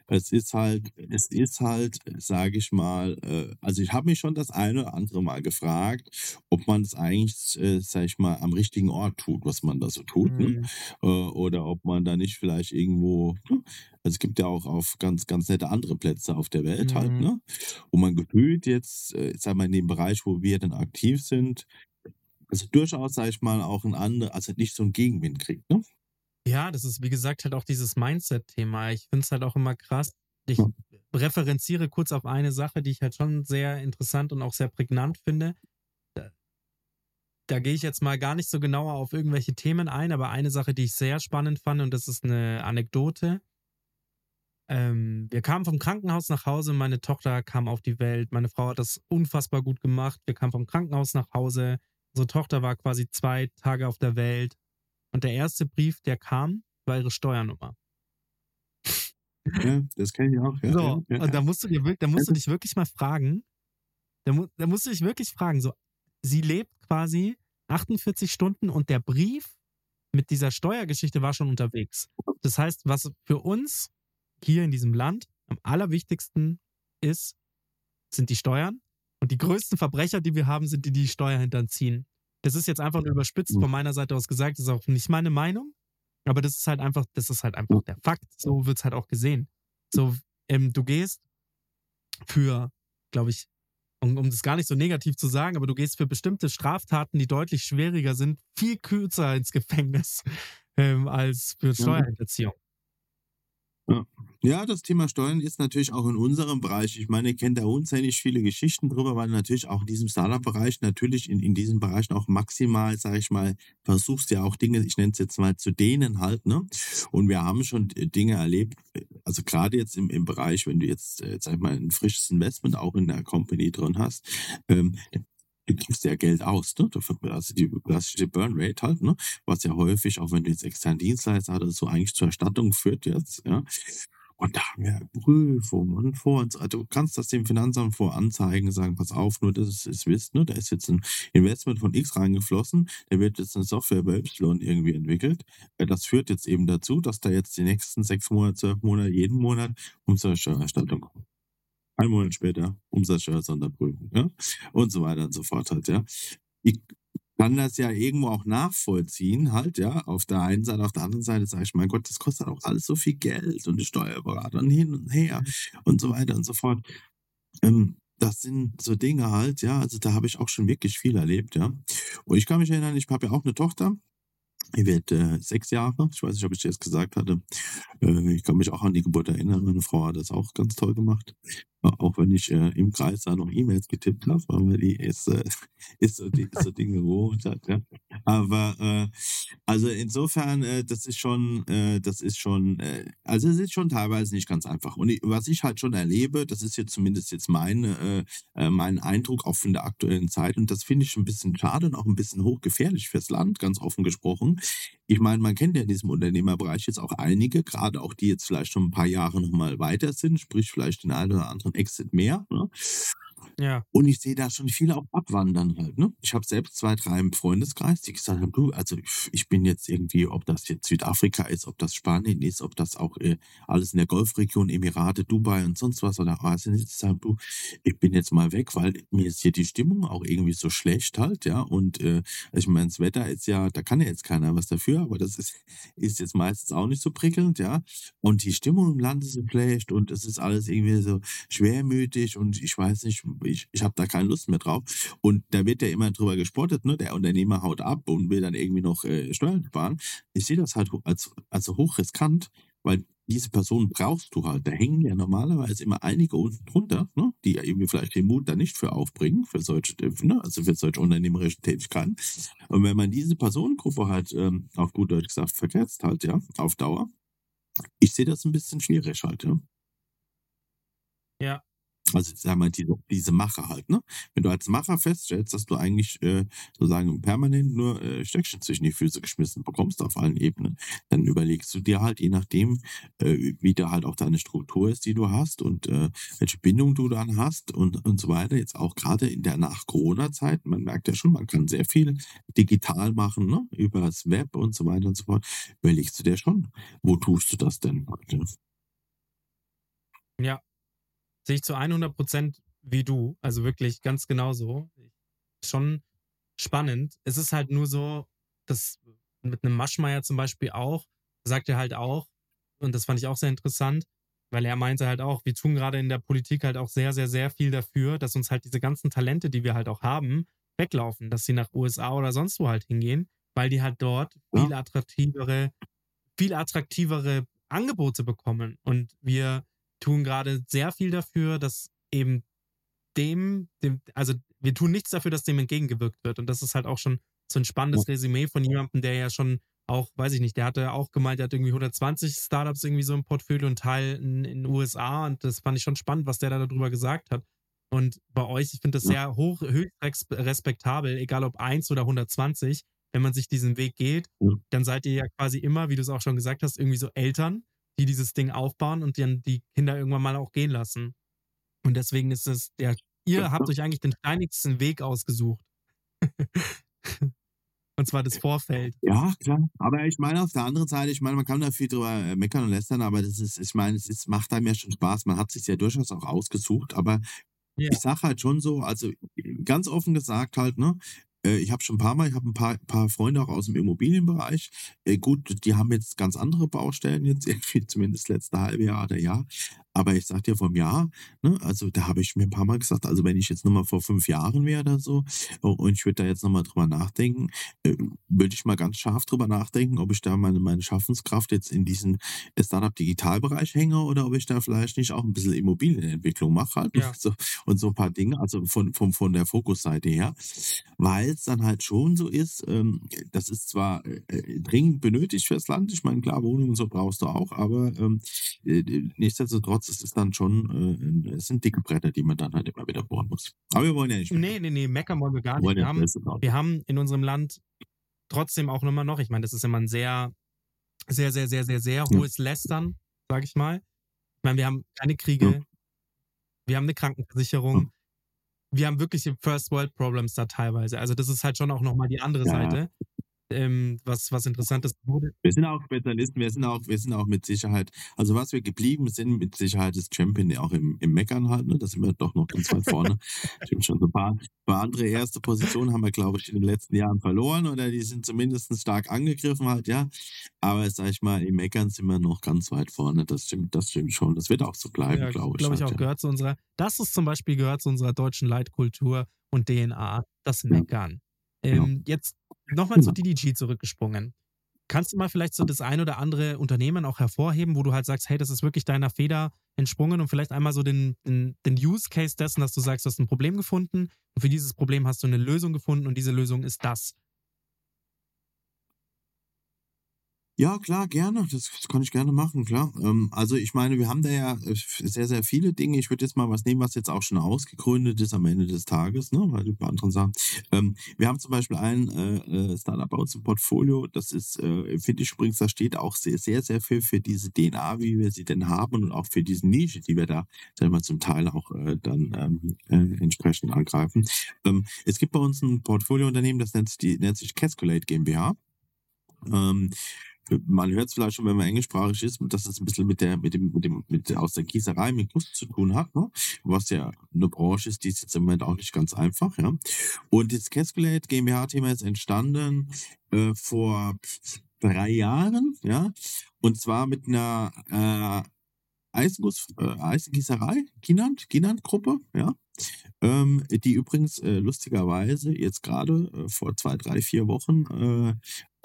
es ist halt, es ist halt, sage ich mal, äh, also ich habe mich schon das eine oder andere Mal gefragt, ob man es eigentlich, äh, sag ich mal, am richtigen Ort tut, was man da so tut, ne? Mhm. äh, oder ob man da nicht vielleicht irgendwo, ne? also es gibt ja auch auf ganz, ganz nette andere Plätze auf der Welt halt, Mhm. ne? wo man gefühlt jetzt, äh, sag mal, in dem Bereich, wo wir dann aktiv sind, also durchaus, sag ich mal, auch ein anderer, also nicht so einen Gegenwind kriegt, ne? Ja, das ist wie gesagt halt auch dieses Mindset-Thema. Ich finde es halt auch immer krass. Ich Ja. referenziere kurz auf eine Sache, die ich halt schon sehr interessant und auch sehr prägnant finde. Da, da gehe ich jetzt mal gar nicht so genauer auf irgendwelche Themen ein, aber eine Sache, die ich sehr spannend fand, und das ist eine Anekdote. Ähm, wir kamen vom Krankenhaus nach Hause, meine Tochter kam auf die Welt, meine Frau hat das unfassbar gut gemacht. Wir kamen vom Krankenhaus nach Hause, unsere Tochter war quasi zwei Tage auf der Welt. Und der erste Brief, der kam, war ihre Steuernummer. Ja, das kenne ich auch. Ja, so, ja, ja. und da musst du dir wirklich, da musst du dich wirklich mal fragen, da, mu da musst du dich wirklich fragen, so, sie lebt quasi 48 Stunden und der Brief mit dieser Steuergeschichte war schon unterwegs. Das heißt, was für uns hier in diesem Land am allerwichtigsten ist, sind die Steuern. Und die größten Verbrecher, die wir haben, sind die, die die Steuer hinterziehen. Das ist jetzt einfach nur überspitzt Mhm. von meiner Seite aus gesagt, das ist auch nicht meine Meinung. Aber das ist halt einfach, das ist halt einfach der Fakt. So wird es halt auch gesehen. So, ähm, du gehst für, glaube ich, um, um das gar nicht so negativ zu sagen, aber du gehst für bestimmte Straftaten, die deutlich schwieriger sind, viel kürzer ins Gefängnis ähm, als für Steuerhinterziehung. Ja, das Thema Steuern ist natürlich auch in unserem Bereich. Ich meine, ihr kennt da unzählig viele Geschichten drüber, weil natürlich auch in diesem Startup-Bereich natürlich in, in diesen Bereichen auch maximal, sag ich mal, versuchst ja auch Dinge, ich nenne es jetzt mal zu dehnen halt, ne? Und wir haben schon Dinge erlebt, also gerade jetzt im, im Bereich, wenn du jetzt, äh, sag ich mal, ein frisches Investment auch in der Company drin hast, ähm, du gibst ja Geld aus, ne? Also die klassische Burn Rate halt, ne? Was ja häufig, auch wenn du jetzt externen Dienstleister hattest, so eigentlich zur Erstattung führt jetzt, ja. Und da haben wir Prüfungen und vor uns. Also du kannst das dem Finanzamt voranzeigen, sagen, pass auf, nur dass es wisst, ne, da ist jetzt ein Investment von X reingeflossen, da wird jetzt eine Software bei Y irgendwie entwickelt. Das führt jetzt eben dazu, dass da jetzt die nächsten sechs Monate, zwölf Monate, jeden Monat Umsatzsteuererstattung kommt. Ein Monat später Umsatzsteuer-Sonderprüfung, ja, und so weiter und so fort halt, ja. Ich kann das ja irgendwo auch nachvollziehen, halt, ja, auf der einen Seite, auf der anderen Seite sage ich, mein Gott, das kostet auch alles so viel Geld und die Steuerberater und hin und her und so weiter und so fort. Ähm, das sind so Dinge halt, ja, also da habe ich auch schon wirklich viel erlebt, ja. Und ich kann mich erinnern, ich habe ja auch eine Tochter, die wird äh, sechs Jahre, ich weiß nicht, ob ich das gesagt hatte. Äh, ich kann mich auch an die Geburt erinnern, meine Frau hat das auch ganz toll gemacht. Auch wenn ich äh, im Kreis da noch E-Mails getippt habe, aber die ist, äh, ist, so, die, so Dinge gewohnt hat. Ja. Aber äh, also insofern, das ist schon, das ist schon, also es ist schon teilweise nicht ganz einfach. Und ich, was ich halt schon erlebe, das ist jetzt zumindest jetzt mein, mein Eindruck auch von der aktuellen Zeit. Und das finde ich ein bisschen schade und auch ein bisschen hochgefährlich fürs Land, ganz offen gesprochen. Ich meine, man kennt ja in diesem Unternehmerbereich jetzt auch einige, gerade auch die jetzt vielleicht schon ein paar Jahre nochmal weiter sind, sprich vielleicht den einen oder anderen Exit mehr. Ne? Ja. Und ich sehe da schon viele auch abwandern halt. Ne? Ich habe selbst zwei, drei im Freundeskreis, die gesagt haben, du, also ich bin jetzt irgendwie, ob das jetzt Südafrika ist, ob das Spanien ist, ob das auch äh, alles in der Golfregion, Emirate, Dubai und sonst was oder Asien ist, die sagen, du, ich bin jetzt mal weg, weil mir ist hier die Stimmung auch irgendwie so schlecht halt, ja. Und äh, ich meine, das Wetter ist ja, da kann ja jetzt keiner was dafür, aber das ist, ist jetzt meistens auch nicht so prickelnd, ja. Und die Stimmung im Land ist so schlecht und es ist alles irgendwie so schwermütig und ich weiß nicht, ich, ich habe da keine Lust mehr drauf. Und da wird ja immer drüber gespottet, ne? Der Unternehmer haut ab und will dann irgendwie noch äh, Steuern sparen. Ich sehe das halt als, als hochriskant, weil diese Person brauchst du halt. Da hängen ja normalerweise immer einige unten drunter, ne? die ja irgendwie vielleicht den Mut da nicht für aufbringen, für solche, ne? also für solche unternehmerische Tätigkeiten. Und wenn man diese Personengruppe halt ähm, auf gut Deutsch gesagt vergesst halt, ja, auf Dauer, ich sehe das ein bisschen schwierig halt, ja. Ja, also sag mal, diese, diese Macher halt, ne? Wenn du als Macher feststellst, dass du eigentlich äh, sozusagen permanent nur äh, Stöckchen zwischen die Füße geschmissen bekommst auf allen Ebenen, dann überlegst du dir halt, je nachdem, äh, wie da halt auch deine Struktur ist, die du hast und äh, welche Bindung du dann hast und, und so weiter. Jetzt auch gerade in der Nach-Corona-Zeit, man merkt ja schon, man kann sehr viel digital machen, ne? Über das Web und so weiter und so fort. Überlegst du dir schon, wo tust du das denn? Halt, ja, sehe ich zu 100 Prozent wie du. Also wirklich ganz genauso. Schon spannend. Es ist halt nur so, dass mit einem Maschmeier zum Beispiel auch, sagt er halt auch, und das fand ich auch sehr interessant, weil er meinte halt auch, wir tun gerade in der Politik halt auch sehr, sehr, sehr viel dafür, dass uns halt diese ganzen Talente, die wir halt auch haben, weglaufen, dass sie nach USA oder sonst wo halt hingehen, weil die halt dort viel attraktivere, viel attraktivere Angebote bekommen. Und wir tun gerade sehr viel dafür, dass eben dem, dem, also wir tun nichts dafür, dass dem entgegengewirkt wird. Und das ist halt auch schon so ein spannendes Resümee von jemandem, der ja schon auch, weiß ich nicht, der hatte auch gemeint, der hat irgendwie 120 Startups irgendwie so im Portfolio und Teil in den USA. Und das fand ich schon spannend, was der da darüber gesagt hat. Und bei euch, ich finde das sehr hoch, höchst respektabel, egal ob 1 oder 120, wenn man sich diesen Weg geht, dann seid ihr ja quasi immer, wie du es auch schon gesagt hast, irgendwie so Eltern, die dieses Ding aufbauen und dann die Kinder irgendwann mal auch gehen lassen. Und deswegen ist es der, ihr habt euch eigentlich den steinigsten Weg ausgesucht. und zwar das Vorfeld. Ja, klar. Aber ich meine, auf der anderen Seite, ich meine, man kann da viel drüber äh, meckern und lästern, aber das ist, ich meine, es ist, macht einem ja schon Spaß. Man hat sich ja durchaus auch ausgesucht, aber ja. ich sage halt schon so, also ganz offen gesagt halt, ne, ich habe schon ein paar Mal, ich habe ein paar, paar Freunde auch aus dem Immobilienbereich. Äh, gut, die haben jetzt ganz andere Baustellen jetzt irgendwie, zumindest letzte halbe Jahr oder Jahr. Aber ich sag dir vom Jahr, ne, also da habe ich mir ein paar Mal gesagt, also wenn ich jetzt nochmal vor fünf Jahren wäre oder so oh, und ich würde da jetzt nochmal drüber nachdenken, äh, würde ich mal ganz scharf drüber nachdenken, ob ich da meine, meine Schaffenskraft jetzt in diesen Startup-Digitalbereich hänge oder ob ich da vielleicht nicht auch ein bisschen Immobilienentwicklung mache halt. Ja. So, und so ein paar Dinge, also von, von, von der Fokusseite her. Weil es dann halt schon so ist, ähm, das ist zwar äh, äh, dringend benötigt fürs Land, ich meine, klar, Wohnungen und so brauchst du auch, aber ähm, äh, nichtsdestotrotz ist dann schon, äh, es sind dicke Bretter, die man dann halt immer wieder bohren muss. Aber wir wollen ja nicht. Nee, nee, nee, meckern wollen wir gar nicht. Wir haben, wir haben in unserem Land trotzdem auch immer noch, ich meine, das ist immer ein sehr, sehr, sehr, sehr, sehr, sehr hohes Lästern, sag ich mal. Ich meine, wir haben keine Kriege, hm. wir haben eine Krankenversicherung, hm. wir haben wirklich First World Problems da teilweise. Also das ist halt schon auch nochmal die andere ja. Seite ähm, was, was Interessantes wurde. Wir sind auch Spezialisten, wir sind auch, wir sind auch mit Sicherheit, also was wir geblieben sind, mit Sicherheit ist Champion auch im, im Meckern halt, ne? Da sind wir doch noch ganz weit vorne. Stimmt schon. Ein paar, paar andere erste Positionen haben wir, glaube ich, in den letzten Jahren verloren oder die sind zumindest stark angegriffen halt, ja. Aber sag ich mal, im Meckern sind wir noch ganz weit vorne. Das stimmt, das stimmt schon. Das wird auch so bleiben, ja, glaube ich. Glaube ich halt, auch, ja. gehört zu unserer, das ist zum Beispiel gehört zu unserer deutschen Leitkultur und DNA, das Meckern. Ja. Ähm, jetzt Nochmal zu genau. DDG zurückgesprungen. Kannst du mal vielleicht so das ein oder andere Unternehmen auch hervorheben, wo du halt sagst, hey, das ist wirklich deiner Feder entsprungen und vielleicht einmal so den, den, den Use Case dessen, dass du sagst, du hast ein Problem gefunden und für dieses Problem hast du eine Lösung gefunden und diese Lösung ist das. Ja, klar, gerne. Das, das kann ich gerne machen, klar. Ähm, also ich meine, wir haben da ja äh, sehr, sehr viele Dinge. Ich würde jetzt mal was nehmen, was jetzt auch schon ausgegründet ist am Ende des Tages, ne? weil die bei anderen sagen. Ähm, wir haben zum Beispiel ein äh, äh, Startup bei uns im Portfolio. Das ist, äh, finde ich übrigens, da steht auch sehr, sehr, sehr viel für diese DNA, wie wir sie denn haben und auch für diese Nische, die wir da, sagen wir, zum Teil auch äh, dann ähm, äh, entsprechend angreifen. Ähm, es gibt bei uns ein Portfoliounternehmen, das nennt sich, nennt sich Casculate GmbH. Ähm, man hört es vielleicht schon, wenn man englischsprachig ist, dass es ein bisschen mit der, mit dem, mit dem, mit aus der Gießerei, mit Guss zu tun hat, ne? was ja eine Branche ist, die ist jetzt im Moment auch nicht ganz einfach, ja. Und das Casculate GmbH-Thema ist entstanden äh, vor drei Jahren, ja, und zwar mit einer äh, Eisenguss, äh, Eisengießerei, Ginant, Ginant-Gruppe, ja. Ähm, die übrigens äh, lustigerweise jetzt gerade äh, vor zwei, drei, vier Wochen äh,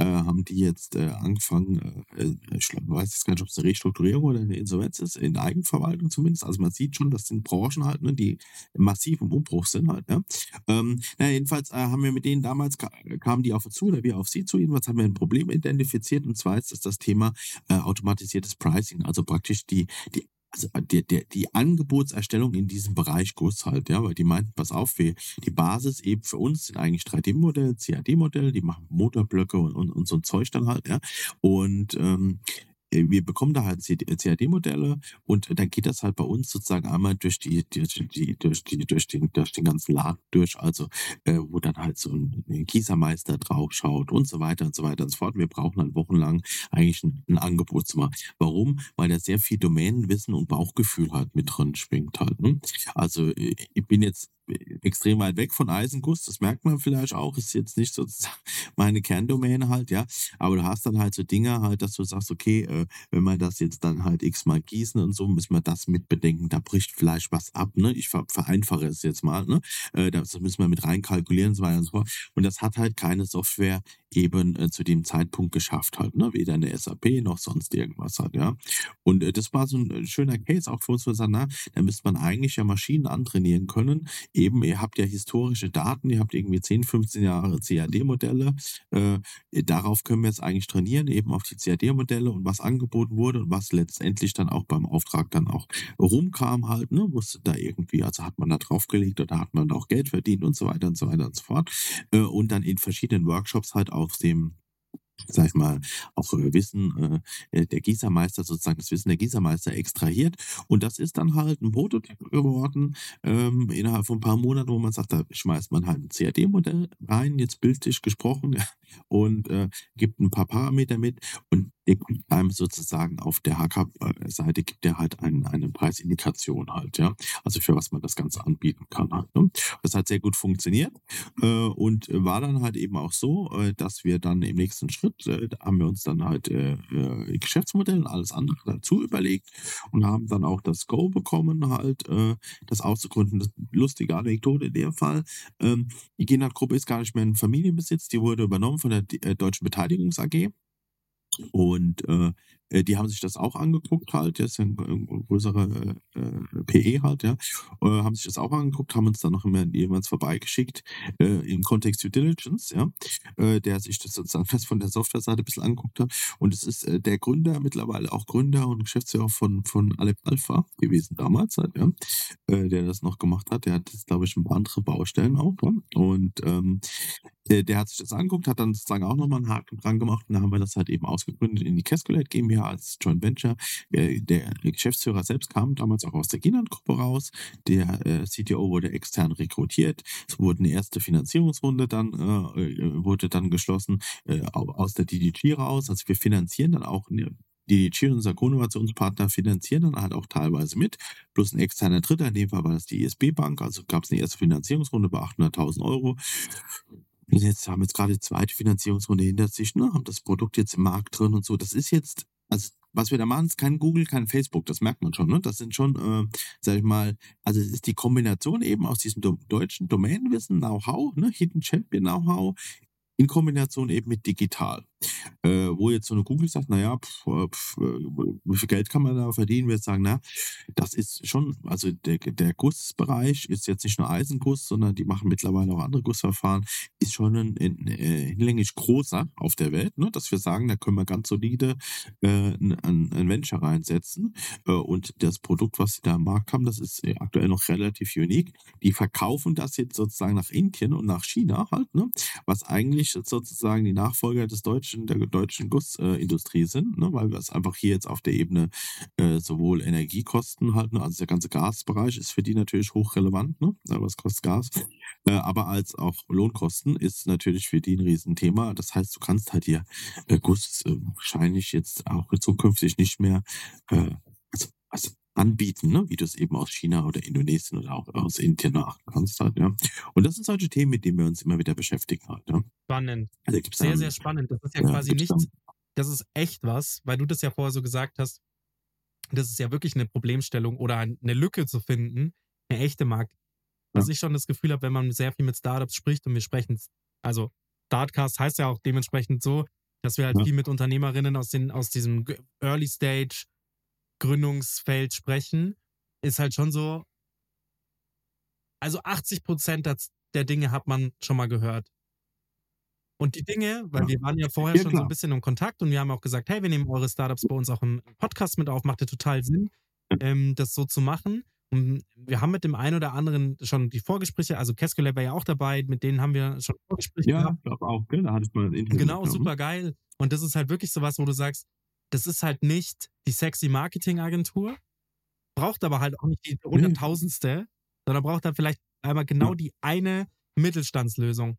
äh, haben die jetzt äh, angefangen, äh, ich weiß jetzt gar nicht, ob es eine Restrukturierung oder eine Insolvenz ist, in Eigenverwaltung zumindest. Also man sieht schon, das sind Branchen halt, ne, die massiv im Umbruch sind halt. Ja. Ähm, na, jedenfalls haben wir mit denen damals, kamen die auf uns zu oder wir auf sie zu, jedenfalls haben wir ein Problem identifiziert und zwar ist das das Thema automatisiertes Pricing, also praktisch die, die also äh, die, die, die Angebotserstellung in diesem Bereich Guss halt, ja, weil die meinten, pass auf, wir, die Basis eben für uns sind eigentlich 3D-Modelle, CAD-Modelle, die machen Motorblöcke und, und, und so ein Zeug dann halt, ja. Und ähm, äh, wir bekommen da halt CAD-Modelle und dann geht das halt bei uns sozusagen einmal durch die, durch die, durch die, durch den, durch den ganzen Laden durch, also äh, wo dann halt so ein, ein Gießermeister drauf schaut und so weiter und so weiter und so fort. Wir brauchen dann wochenlang eigentlich ein, ein Angebot. Warum? Weil da sehr viel Domänenwissen und Bauchgefühl halt mit drin schwingt halt. Ne? Also äh, ich bin jetzt extrem weit weg von Eisenguss, das merkt man vielleicht auch, ist jetzt nicht sozusagen meine Kerndomäne halt, ja, aber du hast dann halt so Dinge halt, dass du sagst, okay, äh, wenn wir das jetzt dann halt x-mal gießen und so, müssen wir das mit bedenken, da bricht vielleicht was ab, ne, ich vereinfache es jetzt mal, ne, äh, das müssen wir mit reinkalkulieren und so weiter und so fort. Und das hat halt keine Software eben äh, zu dem Zeitpunkt geschafft halt, ne, weder eine SAP noch sonst irgendwas halt, ja, und äh, das war so ein äh, schöner Case auch für uns, wir sagen, na, da müsste man eigentlich ja Maschinen antrainieren können, eben, ihr habt ja historische Daten, ihr habt irgendwie 10, 15 Jahre CAD-Modelle. Äh, darauf können wir jetzt eigentlich trainieren, eben auf die CAD-Modelle und was angeboten wurde und was letztendlich dann auch beim Auftrag dann auch rumkam halt, ne, musste da irgendwie, also hat man da draufgelegt oder hat man auch Geld verdient und so weiter und so weiter und so fort. Äh, und dann in verschiedenen Workshops halt auf dem sag ich mal, auch Wissen äh, äh, der Gießermeister, sozusagen das Wissen der Gießermeister extrahiert. Und das ist dann halt ein Prototyp geworden, ähm, innerhalb von ein paar Monaten, wo man sagt, da schmeißt man halt ein CAD-Modell rein, jetzt bildlich gesprochen, und äh, gibt ein paar Parameter mit und sozusagen auf der HK-Seite gibt er halt ein, eine Preisindikation halt, ja. Also für was man das Ganze anbieten kann halt. Ne? Das hat sehr gut funktioniert äh, und war dann halt eben auch so, äh, dass wir dann im nächsten Schritt äh, haben wir uns dann halt äh, äh, Geschäftsmodell und alles andere dazu überlegt und haben dann auch das Go bekommen, halt äh, das auszugründen. Das lustige Anekdote in dem Fall. Ähm, die Genat-Gruppe ist gar nicht mehr in Familienbesitz, die wurde übernommen von der Deutschen Beteiligungs AG Und äh, äh, die haben sich das auch angeguckt halt, jetzt ein, größerer äh, PE halt, ja, äh, haben sich das auch angeguckt, haben uns dann noch immer jemals vorbeigeschickt äh, im Kontext Due Diligence, ja, äh, der sich das sozusagen fest von der Softwareseite ein bisschen angeguckt hat. Und es ist äh, der Gründer, mittlerweile auch Gründer und Geschäftsführer von, von Alep Alpha gewesen damals halt, ja, äh, der das noch gemacht hat. Der hat jetzt, glaube ich, ein paar andere Baustellen auch. Ja? Und ähm, der, der, hat sich das angeguckt, hat dann sozusagen auch nochmal einen Haken dran gemacht und dann haben wir das halt eben ausgegründet in die Casculate GmbH als Joint Venture. Der, Geschäftsführer selbst kam damals auch aus der Ginand-Gruppe raus. Der äh, CTO wurde extern rekrutiert. Es wurde eine erste Finanzierungsrunde dann, äh, äh wurde dann geschlossen äh, aus der DDG raus. Also wir finanzieren dann auch eine DDG, unser Co-Innovationspartner, finanzieren dann halt auch teilweise mit, plus ein externer Dritter, in dem Fall war das die ISB Bank, also gab es eine erste Finanzierungsrunde bei 800.000 Euro. Und jetzt haben wir jetzt gerade die zweite Finanzierungsrunde hinter sich, ne, haben das Produkt jetzt im Markt drin und so. Das ist jetzt, also was wir da machen, ist kein Google, kein Facebook, das merkt man schon. Ne? Das sind schon, äh, sag ich mal, also es ist die Kombination eben aus diesem deutschen Domainwissen, Know-how, ne? Hidden Champion Know-how, in Kombination eben mit digital. Äh, wo jetzt so eine Google sagt, naja, pf, äh, pf, äh, wie viel Geld kann man da verdienen? Wir sagen, na, das ist schon, also der, der Gussbereich ist jetzt nicht nur Eisenguss, sondern die machen mittlerweile auch andere Gussverfahren, ist schon ein, ein, äh, hinlänglich großer auf der Welt, ne? dass wir sagen, da können wir ganz solide äh, ein, ein Venture reinsetzen äh, und das Produkt, was sie da am Markt haben, das ist aktuell noch relativ unique. Die verkaufen das jetzt sozusagen nach Indien und nach China halt, ne? was eigentlich sozusagen die Nachfolger des deutschen deutschen, der deutschen Gussindustrie sind, ne, weil wir es einfach hier jetzt auf der Ebene äh, sowohl Energiekosten halt, ne, also der ganze Gasbereich ist für die natürlich hochrelevant, ne, was kostet Gas, äh, aber als auch Lohnkosten ist natürlich für die ein Riesenthema. Das heißt, du kannst halt hier äh, Guss äh, wahrscheinlich jetzt auch zukünftig nicht mehr äh, also, also anbieten, ne? wie du es eben aus China oder Indonesien oder auch aus Indien nach kannst halt, ja. Und das sind solche Themen, mit denen wir uns immer wieder beschäftigen halt, ja. Spannend. Also sehr, dann, sehr spannend. Das ist ja, ja quasi nichts, das ist echt was, weil du das ja vorher so gesagt hast, das ist ja wirklich eine Problemstellung oder eine Lücke zu finden, eine echte Markt. Was ja. ich schon das Gefühl habe, wenn man sehr viel mit Startups spricht und wir sprechen, also Startcast heißt ja auch dementsprechend so, dass wir halt viel mit Unternehmerinnen aus, den, aus diesem Early Stage Gründungsfeld sprechen, ist halt schon so, also 80 Prozent der Dinge hat man schon mal gehört. Und die Dinge, weil ja. wir waren ja vorher ja, schon klar. so ein bisschen im Kontakt und wir haben auch gesagt, hey, wir nehmen eure Startups bei uns auch im Podcast mit auf, macht ja total Sinn, ähm, das so zu machen. Und wir haben mit dem einen oder anderen schon die Vorgespräche, also Casculab war ja auch dabei, mit denen haben wir schon Vorgespräche ja, gehabt. Ja, auch, gell? da hatte ich mal ein Interview. Genau, super geil. Und das ist halt wirklich sowas, wo du sagst, das ist halt nicht die sexy Marketingagentur, braucht aber halt auch nicht die hunderttausendste, sondern braucht halt vielleicht einmal genau die eine Mittelstandslösung.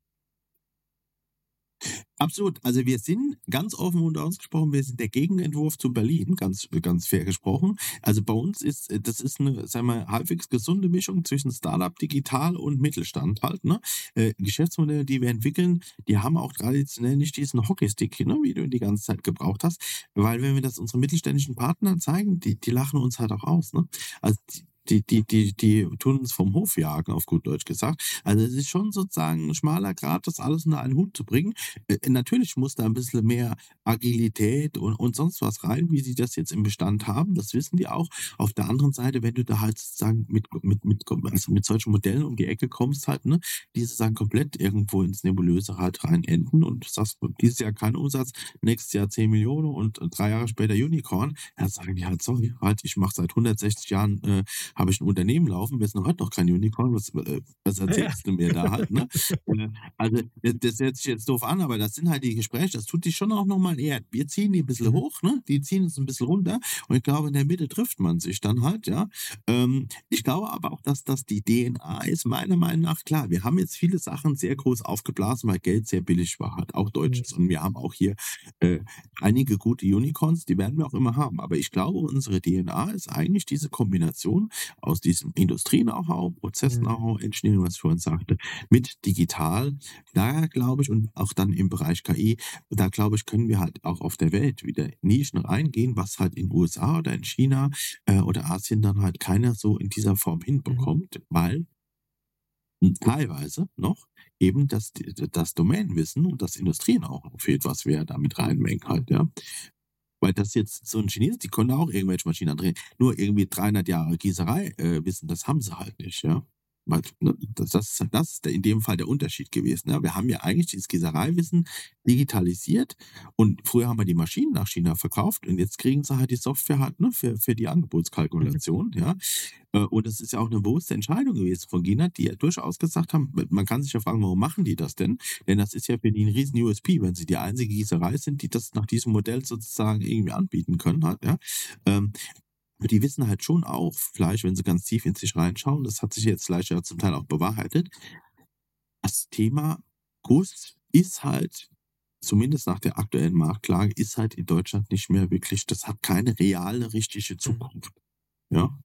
Absolut. Also wir sind ganz offen und ausgesprochen, wir sind der Gegenentwurf zu Berlin, ganz, ganz fair gesprochen. Also bei uns ist, das ist eine, sagen wir, halbwegs gesunde Mischung zwischen Startup, Digital und Mittelstand halt. Ne? Äh, Geschäftsmodelle, die wir entwickeln, die haben auch traditionell nicht diesen Hockeystick, ne, wie du die ganze Zeit gebraucht hast. Weil wenn wir das unseren mittelständischen Partnern zeigen, die, die lachen uns halt auch aus. Ne? Also die, die, die, die, die tun uns vom Hof jagen, auf gut Deutsch gesagt. Also es ist schon sozusagen ein schmaler Grad, das alles unter einen Hut zu bringen. Äh, natürlich muss da ein bisschen mehr Agilität und, und sonst was rein, wie sie das jetzt im Bestand haben. Das wissen die auch. Auf der anderen Seite, wenn du da halt sozusagen mit, mit, mit, also mit solchen Modellen um die Ecke kommst, halt, ne, die sozusagen komplett irgendwo ins Nebulöse halt rein enden und sagst, dieses Jahr kein Umsatz, nächstes Jahr 10 Millionen und drei Jahre später Unicorn, dann sagen die halt, sorry, halt, ich mache seit 160 Jahren äh, habe ich ein Unternehmen laufen, wir sind heute noch kein Unicorn, was, äh, was erzählst ja. du mir da halt, ne? Äh, also, das hört sich jetzt doof an, aber das sind halt die Gespräche, das tut dich schon auch nochmal eher. Wir ziehen die ein bisschen mhm. hoch, ne? Die ziehen uns ein bisschen runter und ich glaube, in der Mitte trifft man sich dann halt, ja. Ähm, ich glaube aber auch, dass das die DNA ist, meiner Meinung nach, klar, wir haben jetzt viele Sachen sehr groß aufgeblasen, weil Geld sehr billig war, halt auch Deutsches. Mhm. Und wir haben auch hier äh, einige gute Unicorns, die werden wir auch immer haben. Aber ich glaube, unsere DNA ist eigentlich diese Kombination aus diesem Industrie-Know-how, Prozess-Know-how, mhm. Engineering, was ich vorhin sagte, mit digital. Da glaube ich, und auch dann im Bereich KI, da glaube ich, können wir halt auch auf der Welt wieder Nischen reingehen, was halt in USA oder in China äh, oder Asien dann halt keiner so in dieser Form mhm. hinbekommt, mhm. weil teilweise noch eben das, das Domainwissen und das Industrien auch auf etwas wer damit reinmengen halt, ja. Weil das jetzt so ein Chinesen, die können auch irgendwelche Maschinen andrehen. Nur irgendwie 300 Jahre Gießerei äh, wissen, das haben sie halt nicht, ja. Ne, das, das, das ist in dem Fall der Unterschied gewesen. Ja. Wir haben ja eigentlich dieses Gießereiwissen digitalisiert und früher haben wir die Maschinen nach China verkauft und jetzt kriegen sie halt die Software halt ne, für, für die Angebotskalkulation. Mhm. Ja. Äh, und das ist ja auch eine bewusste Entscheidung gewesen von China, die ja durchaus gesagt haben, man kann sich ja fragen, warum machen die das denn? Denn das ist ja für die ein riesen USP, wenn sie die einzige Gießerei sind, die das nach diesem Modell sozusagen irgendwie anbieten können. Halt, ja. Ähm, die wissen halt schon auch, vielleicht, wenn sie ganz tief in sich reinschauen, das hat sich jetzt vielleicht ja zum Teil auch bewahrheitet, das Thema Guss ist halt, zumindest nach der aktuellen Marktlage, ist halt in Deutschland nicht mehr wirklich, das hat keine reale, richtige Zukunft. Ja.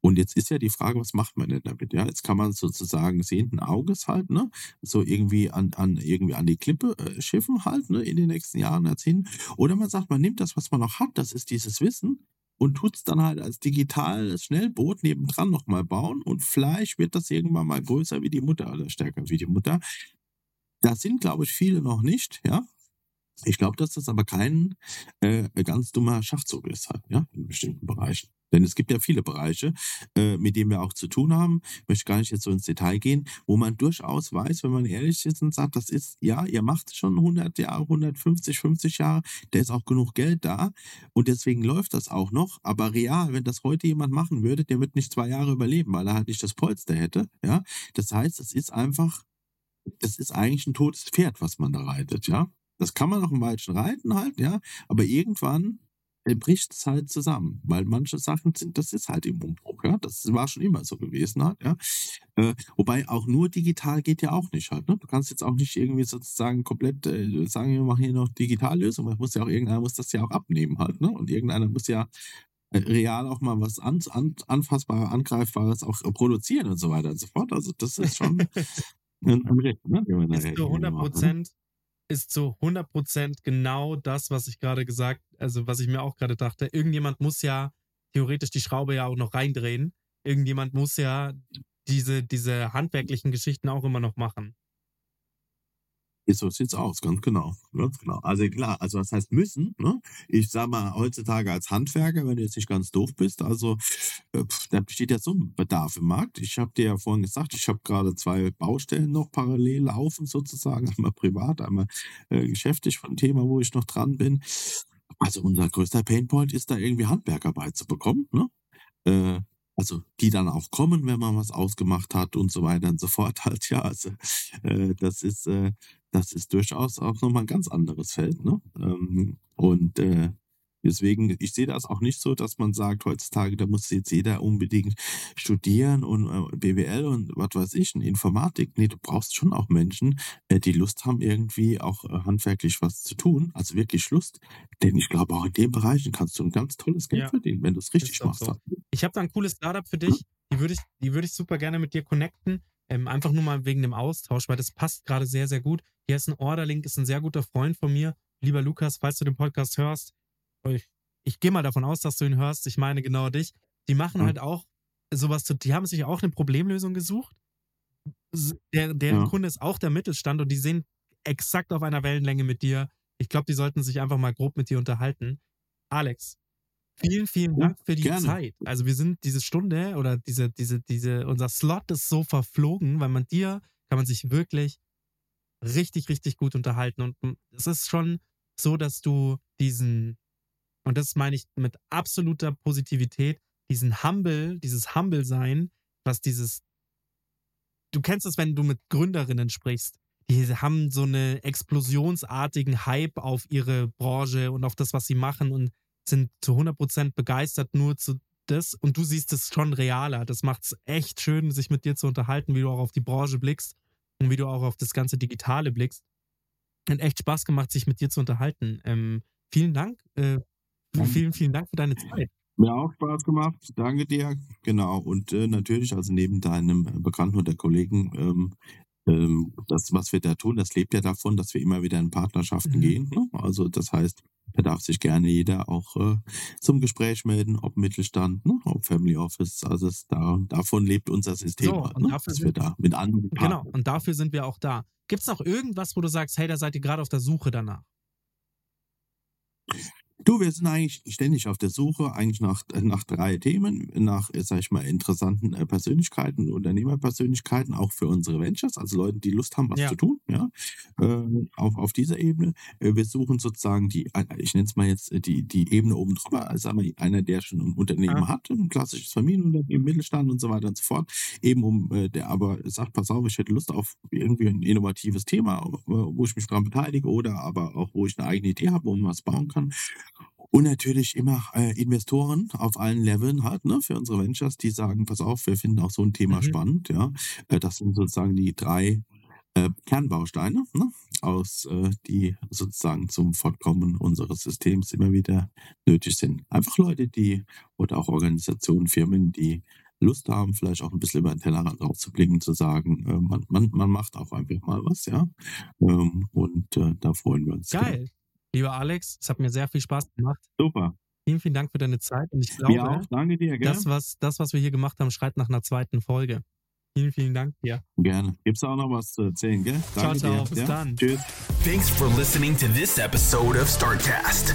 Und jetzt ist ja die Frage, was macht man denn damit? Ja, jetzt kann man sozusagen sehenden Auges halt, ne, so irgendwie an, an, irgendwie an die Klippe äh, schiffen halt, ne, in den nächsten Jahren, Jahrzehnten. Oder man sagt, man nimmt das, was man noch hat, das ist dieses Wissen, und tut es dann halt als digitales Schnellboot nebendran nochmal bauen und vielleicht wird das irgendwann mal größer wie die Mutter oder stärker wie die Mutter. Da sind, glaube ich, viele noch nicht, ja. Ich glaube, dass das aber kein äh, ganz dummer Schachzug ist, halt, ja, in bestimmten Bereichen. Denn es gibt ja viele Bereiche, äh, mit denen wir auch zu tun haben. Ich möchte gar nicht jetzt so ins Detail gehen, wo man durchaus weiß, wenn man ehrlich ist und sagt, das ist, ja, ihr macht schon 100 Jahre, 150, 50 Jahre, da ist auch genug Geld da und deswegen läuft das auch noch. Aber real, wenn das heute jemand machen würde, der wird nicht zwei Jahre überleben, weil er halt nicht das Polster hätte. Ja, das heißt, es ist einfach, das ist eigentlich ein totes Pferd, was man da reitet. Ja, das kann man noch ein Weilchen reiten halt, ja, aber irgendwann bricht es halt zusammen, weil manche Sachen sind, das ist halt im Umbruch, ja. Das war schon immer so gewesen halt, ja. Äh, wobei auch nur digital geht ja auch nicht halt, ne? Du kannst jetzt auch nicht irgendwie sozusagen komplett äh, sagen, wir machen hier noch Digitallösung, man muss ja auch, irgendeiner muss das ja auch abnehmen halt, ne? Und irgendeiner muss ja äh, real auch mal was an, an, anfassbares, angreifbares auch produzieren und so weiter und so fort. Also das ist schon ein, ein Recht, ne? Ist zu 100 Prozent ist zu 100% genau das, was ich gerade gesagt, also was ich mir auch gerade dachte. Irgendjemand muss ja theoretisch die Schraube ja auch noch reindrehen. Irgendjemand muss ja diese, diese handwerklichen Geschichten auch immer noch machen. So sieht's aus, ganz genau. Ganz genau. Also klar, also was heißt müssen, ne? Ich sag mal, heutzutage als Handwerker, wenn du jetzt nicht ganz doof bist, also äh, da besteht ja so ein Bedarf im Markt. Ich habe dir ja vorhin gesagt, ich habe gerade zwei Baustellen noch parallel laufen, sozusagen, einmal privat, einmal äh, geschäftlich von Thema, wo ich noch dran bin. Also unser größter Painpoint ist da irgendwie Handwerkarbeit zu bekommen, ne? Äh, also die dann auch kommen, wenn man was ausgemacht hat und so weiter und so fort halt, ja, also äh, das ist, äh, das ist durchaus auch nochmal ein ganz anderes Feld, ne? Ähm, und äh, Deswegen, ich sehe das auch nicht so, dass man sagt, heutzutage, da muss jetzt jeder unbedingt studieren und äh, BWL und was weiß ich, und Informatik. Nee, du brauchst schon auch Menschen, äh, die Lust haben, irgendwie auch äh, handwerklich was zu tun. Also wirklich Lust. Denn ich glaube, auch in den Bereichen kannst du ein ganz tolles Geld ja. verdienen, wenn du es richtig machst. So. Ich habe da ein cooles Startup für dich. Die würde ich, die würde ich super gerne mit dir connecten. Ähm, einfach nur mal wegen dem Austausch, weil das passt gerade sehr, sehr gut. Hier ist ein Orderlink, ist ein sehr guter Freund von mir. Lieber Lukas, falls du den Podcast hörst, ich, ich gehe mal davon aus, dass du ihn hörst, ich meine genau dich, die machen mhm. halt auch sowas, die haben sich auch eine Problemlösung gesucht. Der, deren ja. Kunde ist auch der Mittelstand und die sind exakt auf einer Wellenlänge mit dir. Ich glaube, die sollten sich einfach mal grob mit dir unterhalten. Alex, vielen, vielen Dank für die Gerne. Zeit. Also wir sind diese Stunde oder diese, diese, diese, unser Slot ist so verflogen, weil man dir kann man sich wirklich richtig, richtig gut unterhalten. Und es ist schon so, dass du diesen und das meine ich mit absoluter Positivität, diesen Humble, dieses Humble-Sein, was dieses, du kennst es, wenn du mit Gründerinnen sprichst, die haben so einen explosionsartigen Hype auf ihre Branche und auf das, was sie machen und sind zu 100% begeistert nur zu das und du siehst es schon realer. Das macht es echt schön, sich mit dir zu unterhalten, wie du auch auf die Branche blickst und wie du auch auf das ganze Digitale blickst. Hat echt Spaß gemacht, sich mit dir zu unterhalten. Ähm, vielen Dank äh, Vielen, vielen Dank für deine Zeit. Mir auch Spaß gemacht. Danke dir. Genau. Und äh, natürlich, also neben deinem Bekannten und der Kollegen, ähm, das, was wir da tun, das lebt ja davon, dass wir immer wieder in Partnerschaften mhm. gehen. Ne? Also das heißt, da darf sich gerne jeder auch äh, zum Gespräch melden, ob Mittelstand, ne, ob Family Office. Also da, davon lebt unser System So, halt, ne, dafür dass wir da mit anderen Genau, Partnern- und dafür sind wir auch da. Gibt es noch irgendwas, wo du sagst, hey, da seid ihr gerade auf der Suche danach? Du, wir sind eigentlich ständig auf der Suche, eigentlich nach, nach drei Themen, nach, sag ich mal, interessanten äh, Persönlichkeiten, Unternehmerpersönlichkeiten, auch für unsere Ventures, also Leute, die Lust haben, was Ja. zu tun, ja, äh, auf, auf dieser Ebene. Äh, wir suchen sozusagen die, äh, ich nenne es mal jetzt die, die Ebene oben drüber, also einer, der schon ein Unternehmen Ja. hat, ein klassisches Familienunternehmen, Mittelstand und so weiter und so fort, eben um, der aber sagt, pass auf, ich hätte Lust auf irgendwie ein innovatives Thema, wo ich mich dran beteilige oder aber auch, wo ich eine eigene Idee habe, wo man was bauen kann. Und natürlich immer äh, Investoren auf allen Leveln halt, ne, für unsere Ventures, die sagen, pass auf, wir finden auch so ein Thema Mhm. spannend, ja. Äh, das sind sozusagen die drei äh, Kernbausteine, ne, aus, äh, die sozusagen zum Fortkommen unseres Systems immer wieder nötig sind. Einfach Leute, die, oder auch Organisationen, Firmen, die Lust haben, vielleicht auch ein bisschen über den Tellerrand rauszublicken, zu sagen, äh, man, man, man macht auch einfach mal was, ja. Ähm, und äh, da freuen wir uns. Geil. Lieber Alex, es hat mir sehr viel Spaß gemacht. Super. Vielen, vielen Dank für deine Zeit. Und ich Mir glaube, auch. Danke dir, gell? das, was, das, was wir hier gemacht haben, schreit nach einer zweiten Folge. Vielen, vielen Dank dir. Gerne. Gibt's auch noch was zu erzählen, gell? Ciao, Danke ciao. dir. Bis dann. Tschüss. Thanks for listening to this episode of StartCast.